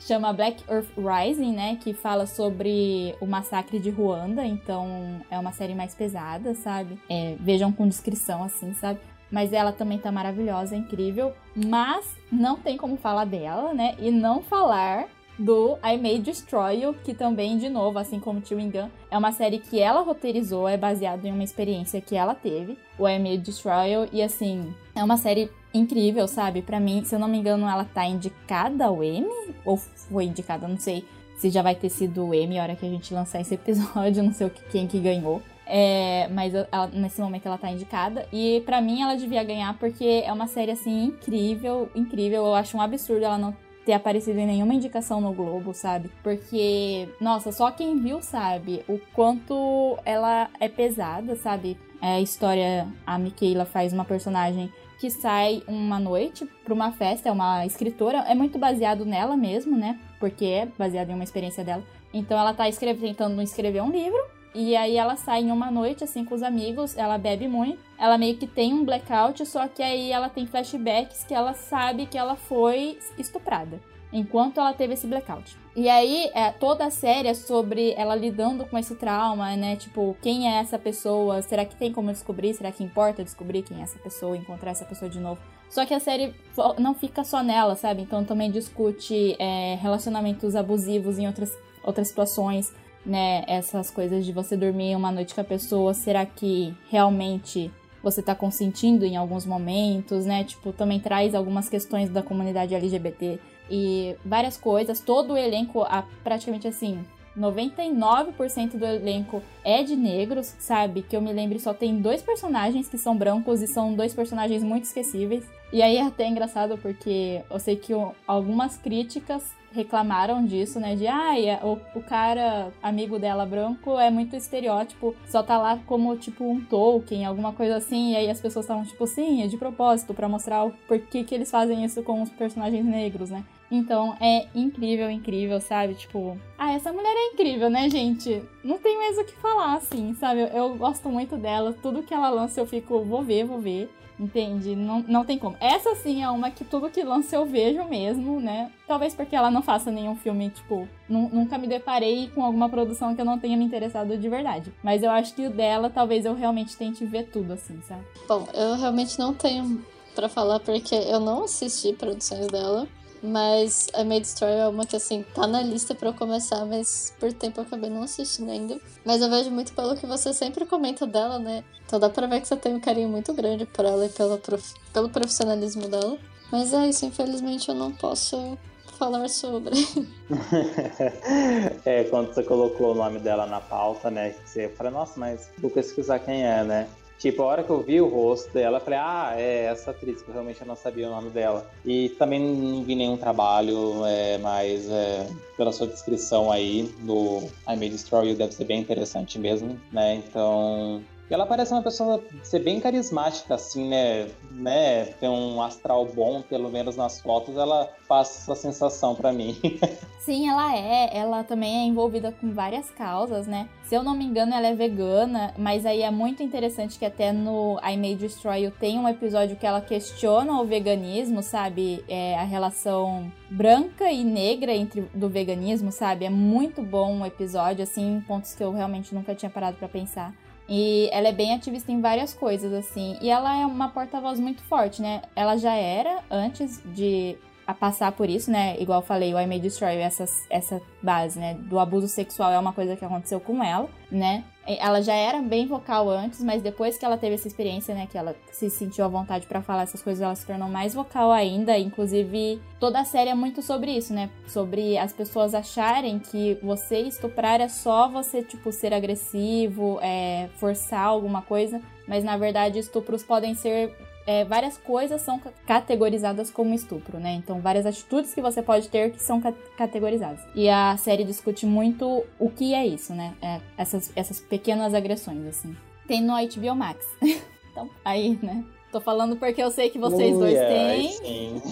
Chama Black Earth Rising, né? Que fala sobre o massacre de Ruanda. Então é uma série mais pesada, sabe? É, vejam com descrição, assim, sabe? Mas ela também tá maravilhosa, incrível. Mas não tem como falar dela, né? E não falar do I May Destroy You, que também, de novo, assim como Chewing Gun, é uma série que ela roteirizou, é baseado em uma experiência que ela teve, o I May Destroy You, e assim, é uma série incrível, sabe? Para mim, se eu não me engano, ela tá indicada ao Emmy, ou foi indicada, não sei se já vai ter sido o Emmy a hora que a gente lançar esse episódio, não sei quem que ganhou. É, mas ela, nesse momento ela tá indicada. E para mim ela devia ganhar porque é uma série assim incrível, incrível. Eu acho um absurdo ela não ter aparecido em nenhuma indicação no Globo, sabe? Porque, nossa, só quem viu sabe o quanto ela é pesada, sabe? É a história, a Michaela faz uma personagem que sai uma noite para uma festa, é uma escritora, é muito baseado nela mesmo, né? Porque é baseado em uma experiência dela. Então ela tá escreve, tentando escrever um livro e aí ela sai em uma noite, assim, com os amigos, ela bebe muito. Ela meio que tem um blackout, só que aí ela tem flashbacks que ela sabe que ela foi estuprada. Enquanto ela teve esse blackout. E aí, é, toda a série é sobre ela lidando com esse trauma, né? Tipo, quem é essa pessoa? Será que tem como descobrir? Será que importa descobrir quem é essa pessoa? Encontrar essa pessoa de novo? Só que a série não fica só nela, sabe? Então também discute é, relacionamentos abusivos em outras, outras situações né, essas coisas de você dormir uma noite com a pessoa, será que realmente você tá consentindo em alguns momentos, né? Tipo, também traz algumas questões da comunidade LGBT e várias coisas. Todo o elenco, praticamente assim, 99% do elenco é de negros, sabe? Que eu me lembro só tem dois personagens que são brancos e são dois personagens muito esquecíveis. E aí é até engraçado porque eu sei que algumas críticas reclamaram disso, né? De ai, ah, o, o cara amigo dela branco é muito estereótipo, só tá lá como tipo um Tolkien, alguma coisa assim, e aí as pessoas estavam tipo, sim, é de propósito para mostrar o porquê que eles fazem isso com os personagens negros, né? Então é incrível, incrível, sabe? Tipo, ah, essa mulher é incrível, né, gente? Não tem mais o que falar, assim, sabe? Eu, eu gosto muito dela, tudo que ela lança eu fico, vou ver, vou ver. Entende? Não, não tem como. Essa sim é uma que tudo que lança eu vejo mesmo, né? Talvez porque ela não faça nenhum filme, tipo, nunca me deparei com alguma produção que eu não tenha me interessado de verdade. Mas eu acho que o dela, talvez eu realmente tente ver tudo, assim, sabe? Bom, eu realmente não tenho para falar porque eu não assisti produções dela. Mas a Made Story é uma que, assim, tá na lista para eu começar, mas por tempo eu acabei não assistindo ainda. Mas eu vejo muito pelo que você sempre comenta dela, né? Então dá pra ver que você tem um carinho muito grande por ela e pelo, prof... pelo profissionalismo dela. Mas é isso, infelizmente eu não posso falar sobre. é, quando você colocou o nome dela na pauta, né? Você fala, nossa, mas vou pesquisar quem é, né? Tipo, a hora que eu vi o rosto dela, eu falei, ah, é essa atriz, que eu realmente não sabia o nome dela. E também não vi nenhum trabalho, é, mas é, pela sua descrição aí do I May Destroy You deve ser bem interessante mesmo, né? Então, ela parece uma pessoa ser bem carismática, assim, né? né? Ter um astral bom, pelo menos nas fotos, ela passa essa sensação para mim. Sim, ela é. Ela também é envolvida com várias causas, né? Se eu não me engano, ela é vegana, mas aí é muito interessante que até no I May Destroy You tem um episódio que ela questiona o veganismo, sabe? É, a relação branca e negra entre do veganismo, sabe? É muito bom o episódio, assim, pontos que eu realmente nunca tinha parado para pensar. E ela é bem ativista em várias coisas, assim. E ela é uma porta-voz muito forte, né? Ela já era antes de passar por isso, né? Igual eu falei, o I May Destroy, essa, essa base, né? Do abuso sexual é uma coisa que aconteceu com ela, né? Ela já era bem vocal antes, mas depois que ela teve essa experiência, né? Que ela se sentiu à vontade para falar essas coisas, ela se tornou mais vocal ainda. Inclusive, toda a série é muito sobre isso, né? Sobre as pessoas acharem que você estuprar é só você, tipo, ser agressivo, é, forçar alguma coisa. Mas na verdade, estupros podem ser é, várias coisas são categorizadas como estupro, né? Então, várias atitudes que você pode ter que são categorizadas. E a série discute muito o que é isso, né? É, essas, essas pequenas agressões, assim. Tem no HBO Max. então, aí, né? Tô falando porque eu sei que vocês dois têm. Sim.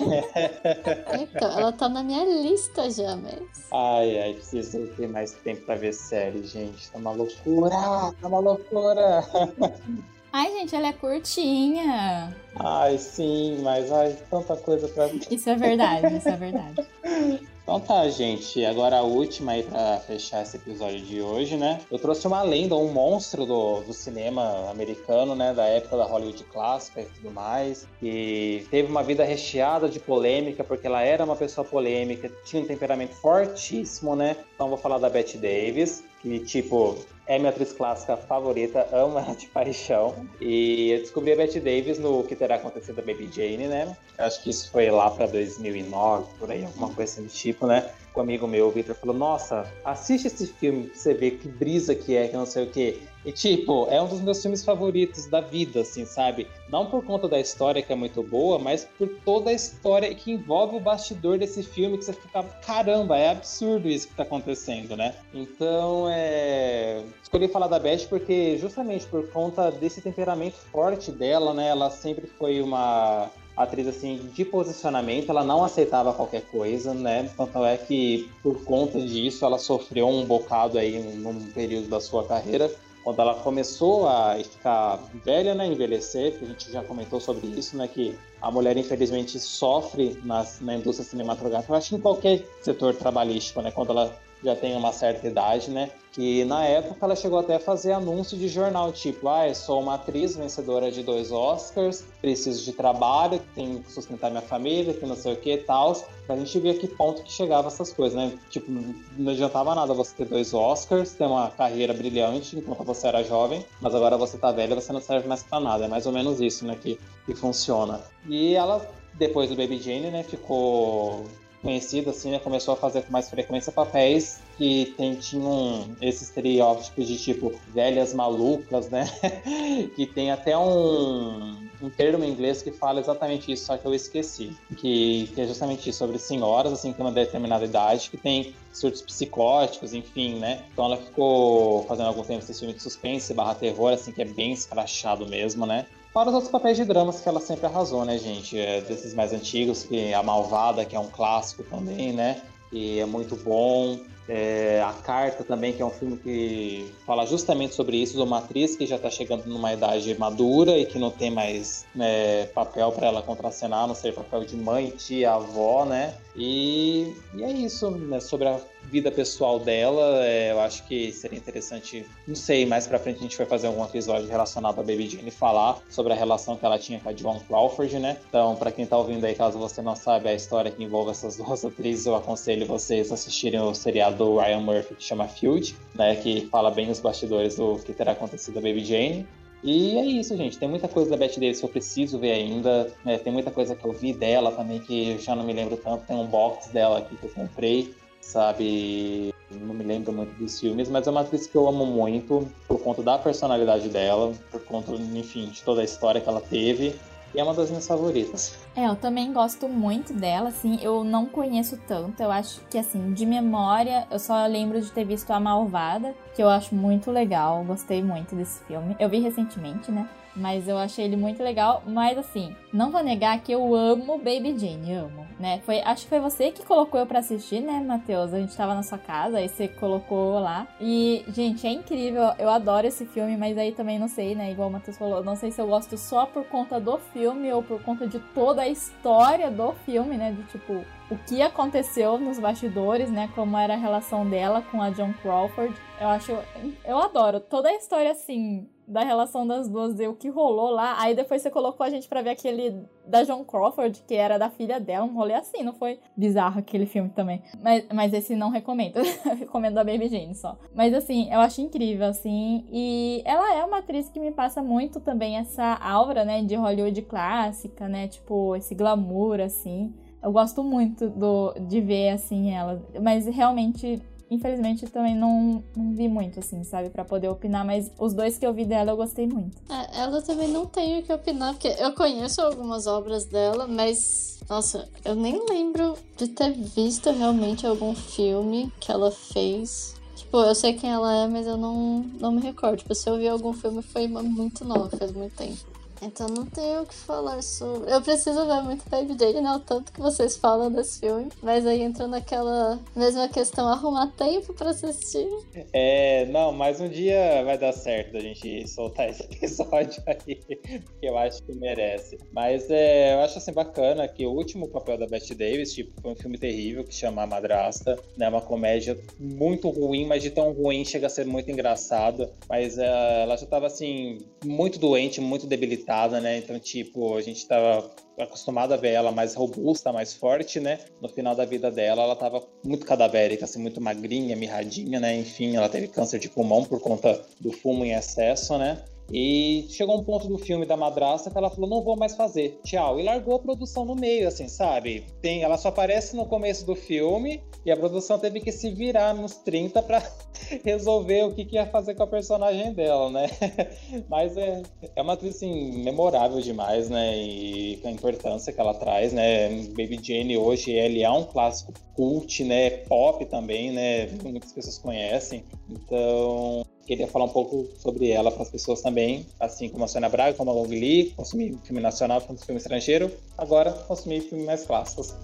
então, ela tá na minha lista já, mas. Ai, ai, preciso ter mais tempo pra ver série, gente. Tá uma loucura! Tá uma loucura! Ai, gente, ela é curtinha. Ai, sim, mas ai, tanta coisa pra. Isso é verdade, isso é verdade. Então tá, gente. Agora a última aí pra fechar esse episódio de hoje, né? Eu trouxe uma lenda, um monstro do, do cinema americano, né? Da época da Hollywood clássica e tudo mais. E teve uma vida recheada de polêmica, porque ela era uma pessoa polêmica, tinha um temperamento fortíssimo, né? Então vou falar da Bette Davis, que, tipo, é minha atriz clássica favorita, amo ela de paixão. E eu descobri a Bette Davis no Que Terá Acontecido a Baby Jane, né? Acho que isso foi lá pra 2009, por aí, alguma coisa assim do tipo, né? Com um amigo meu, o Victor, falou: Nossa, assiste esse filme pra você ver que brisa que é, que não sei o quê. E, tipo, é um dos meus filmes favoritos da vida, assim, sabe? Não por conta da história que é muito boa, mas por toda a história que envolve o bastidor desse filme, que você fica, caramba, é absurdo isso que tá acontecendo, né? Então, é. Escolhi falar da Beth porque, justamente por conta desse temperamento forte dela, né? Ela sempre foi uma atriz assim de posicionamento, ela não aceitava qualquer coisa, né? Tanto é que por conta disso ela sofreu um bocado aí num período da sua carreira, quando ela começou a ficar velha, né, envelhecer, que a gente já comentou sobre isso, né, que a mulher infelizmente sofre na, na indústria cinematográfica, eu acho que em qualquer setor trabalhístico, né, quando ela já tem uma certa idade, né? Que na época ela chegou até a fazer anúncio de jornal, tipo, ah, eu sou uma atriz vencedora de dois Oscars, preciso de trabalho, tenho que sustentar minha família, que não sei o que e tal. Pra gente ver a que ponto que chegava essas coisas, né? Tipo, não adiantava nada você ter dois Oscars, ter uma carreira brilhante enquanto você era jovem, mas agora você tá velha, você não serve mais pra nada. É mais ou menos isso, né, que, que funciona. E ela depois do Baby Jane, né, ficou conhecida, assim, né, começou a fazer com mais frequência papéis que tem, tinham esses estereótipos de tipo velhas malucas, né? que tem até um, um termo em inglês que fala exatamente isso, só que eu esqueci. Que, que é justamente isso, sobre senhoras, assim, que tem uma determinada idade, que tem surtos psicóticos, enfim, né? Então ela ficou fazendo algum tempo esse filme de suspense barra terror, assim, que é bem escrachado mesmo, né? Fora os outros papéis de dramas que ela sempre arrasou, né, gente? É, desses mais antigos, que A Malvada, que é um clássico também, né? E é muito bom. É, a Carta também, que é um filme que fala justamente sobre isso, de uma atriz que já está chegando numa idade madura e que não tem mais né, papel para ela contracenar, não sei, papel de mãe, tia, avó, né? E, e é isso, né, sobre a vida pessoal dela, é, eu acho que seria interessante, não sei, mais pra frente a gente vai fazer algum episódio relacionado a Baby Jane falar sobre a relação que ela tinha com a Joan Crawford, né? Então, para quem tá ouvindo aí, caso você não saiba a história que envolve essas duas atrizes, eu aconselho vocês a assistirem o seriado do Ryan Murphy que chama Field, né? Que fala bem os bastidores do que terá acontecido a Baby Jane. E é isso, gente. Tem muita coisa da Beth Davis que eu preciso ver ainda. Né? Tem muita coisa que eu vi dela também que eu já não me lembro tanto. Tem um box dela aqui que eu comprei sabe? Não me lembro muito dos filmes, mas é uma atriz que eu amo muito por conta da personalidade dela, por conta, enfim, de toda a história que ela teve. E é uma das minhas favoritas. É, eu também gosto muito dela, assim, eu não conheço tanto, eu acho que, assim, de memória, eu só lembro de ter visto A Malvada, que eu acho muito legal, gostei muito desse filme. Eu vi recentemente, né? Mas eu achei ele muito legal. Mas assim, não vou negar que eu amo Baby Jane, amo, né? Foi, acho que foi você que colocou eu pra assistir, né, Matheus? A gente tava na sua casa, aí você colocou lá. E, gente, é incrível. Eu adoro esse filme, mas aí também não sei, né? Igual o Matheus falou, não sei se eu gosto só por conta do filme ou por conta de toda a história do filme, né? De tipo, o que aconteceu nos bastidores, né? Como era a relação dela com a John Crawford. Eu acho. Eu adoro toda a história assim da relação das duas e o que rolou lá. Aí depois você colocou a gente para ver aquele da John Crawford, que era da filha dela, um rolê assim, não foi bizarro aquele filme também. Mas, mas esse não recomendo. recomendo a Baby Jane só. Mas assim, eu acho incrível, assim. E ela é uma atriz que me passa muito também essa aura, né, de Hollywood clássica, né? Tipo, esse glamour, assim. Eu gosto muito do, de ver, assim, ela. Mas realmente infelizmente também não, não vi muito, assim, sabe, para poder opinar, mas os dois que eu vi dela eu gostei muito. É, ela também não tenho o que opinar, porque eu conheço algumas obras dela, mas, nossa, eu nem lembro de ter visto realmente algum filme que ela fez. Tipo, eu sei quem ela é, mas eu não, não me recordo. Tipo, se eu vi algum filme foi muito novo, faz muito tempo. Então não tenho o que falar sobre. Eu preciso ver muito Baby Jane, né? O tanto que vocês falam desse filme. Mas aí entra naquela mesma questão, arrumar tempo pra assistir. É, não, mas um dia vai dar certo a gente soltar esse episódio aí, porque eu acho que merece. Mas é, eu acho assim bacana que o último papel da Bette Davis, tipo, foi um filme terrível que chama Madrasta, né? Uma comédia muito ruim, mas de tão ruim chega a ser muito engraçada. Mas é, ela já tava assim, muito doente, muito debilitada né? Então, tipo, a gente tava acostumado a ver ela mais robusta, mais forte, né? No final da vida dela, ela tava muito cadavérica, assim, muito magrinha, mirradinha, né? Enfim, ela teve câncer de pulmão por conta do fumo em excesso, né? E chegou um ponto do filme da madrasta que ela falou: não vou mais fazer, tchau. E largou a produção no meio, assim, sabe? Tem, ela só aparece no começo do filme e a produção teve que se virar nos 30 para resolver o que, que, ia fazer com a personagem dela, né? Mas é, é uma atriz, assim, memorável demais, né? E a importância que ela traz, né? Baby Jane hoje, ele é um clássico cult, né? Pop também, né? Muitas pessoas conhecem. Então, queria falar um pouco sobre ela para as pessoas também, assim como a Sônia Braga, como a Long Lee, consumir filme nacional, filme estrangeiro, agora consumir filmes mais clássicos.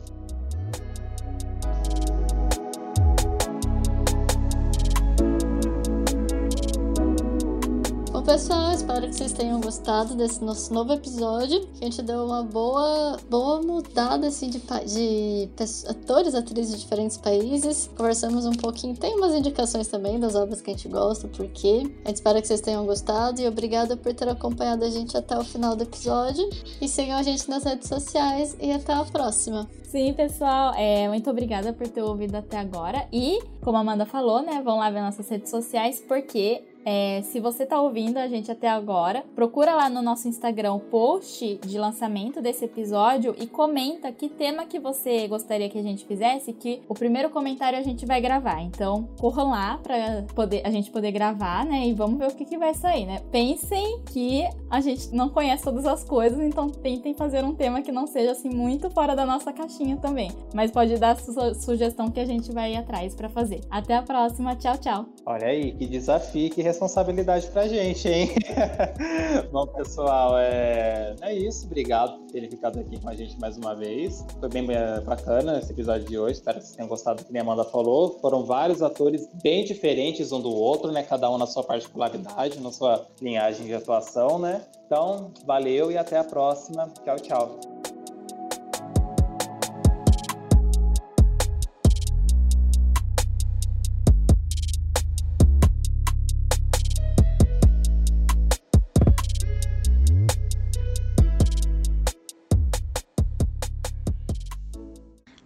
Pessoal, espero que vocês tenham gostado desse nosso novo episódio. A gente deu uma boa, boa mudada assim de, de atores, atrizes de diferentes países. Conversamos um pouquinho, tem umas indicações também das obras que a gente gosta, por quê. A gente espera que vocês tenham gostado e obrigada por ter acompanhado a gente até o final do episódio. E sigam a gente nas redes sociais e até a próxima. Sim, pessoal, é, muito obrigada por ter ouvido até agora. E, como a Amanda falou, né, vão lá ver nossas redes sociais, porque é, se você está ouvindo a gente até agora, procura lá no nosso Instagram o post de lançamento desse episódio e comenta que tema que você gostaria que a gente fizesse, que o primeiro comentário a gente vai gravar. Então, corram lá para poder a gente poder gravar, né? E vamos ver o que, que vai sair, né? Pensem que a gente não conhece todas as coisas, então tentem fazer um tema que não seja assim muito fora da nossa caixinha também. Mas pode dar su sugestão que a gente vai atrás para fazer. Até a próxima, tchau, tchau. Olha aí, que desafio, que responsabilidade pra gente, hein? Bom, pessoal, é... é isso. Obrigado por terem ficado aqui com a gente mais uma vez. Foi bem bacana esse episódio de hoje. Espero que vocês tenham gostado do que a Amanda falou. Foram vários atores bem diferentes um do outro, né? Cada um na sua particularidade, na sua linhagem de atuação, né? Então, valeu e até a próxima. Tchau, tchau.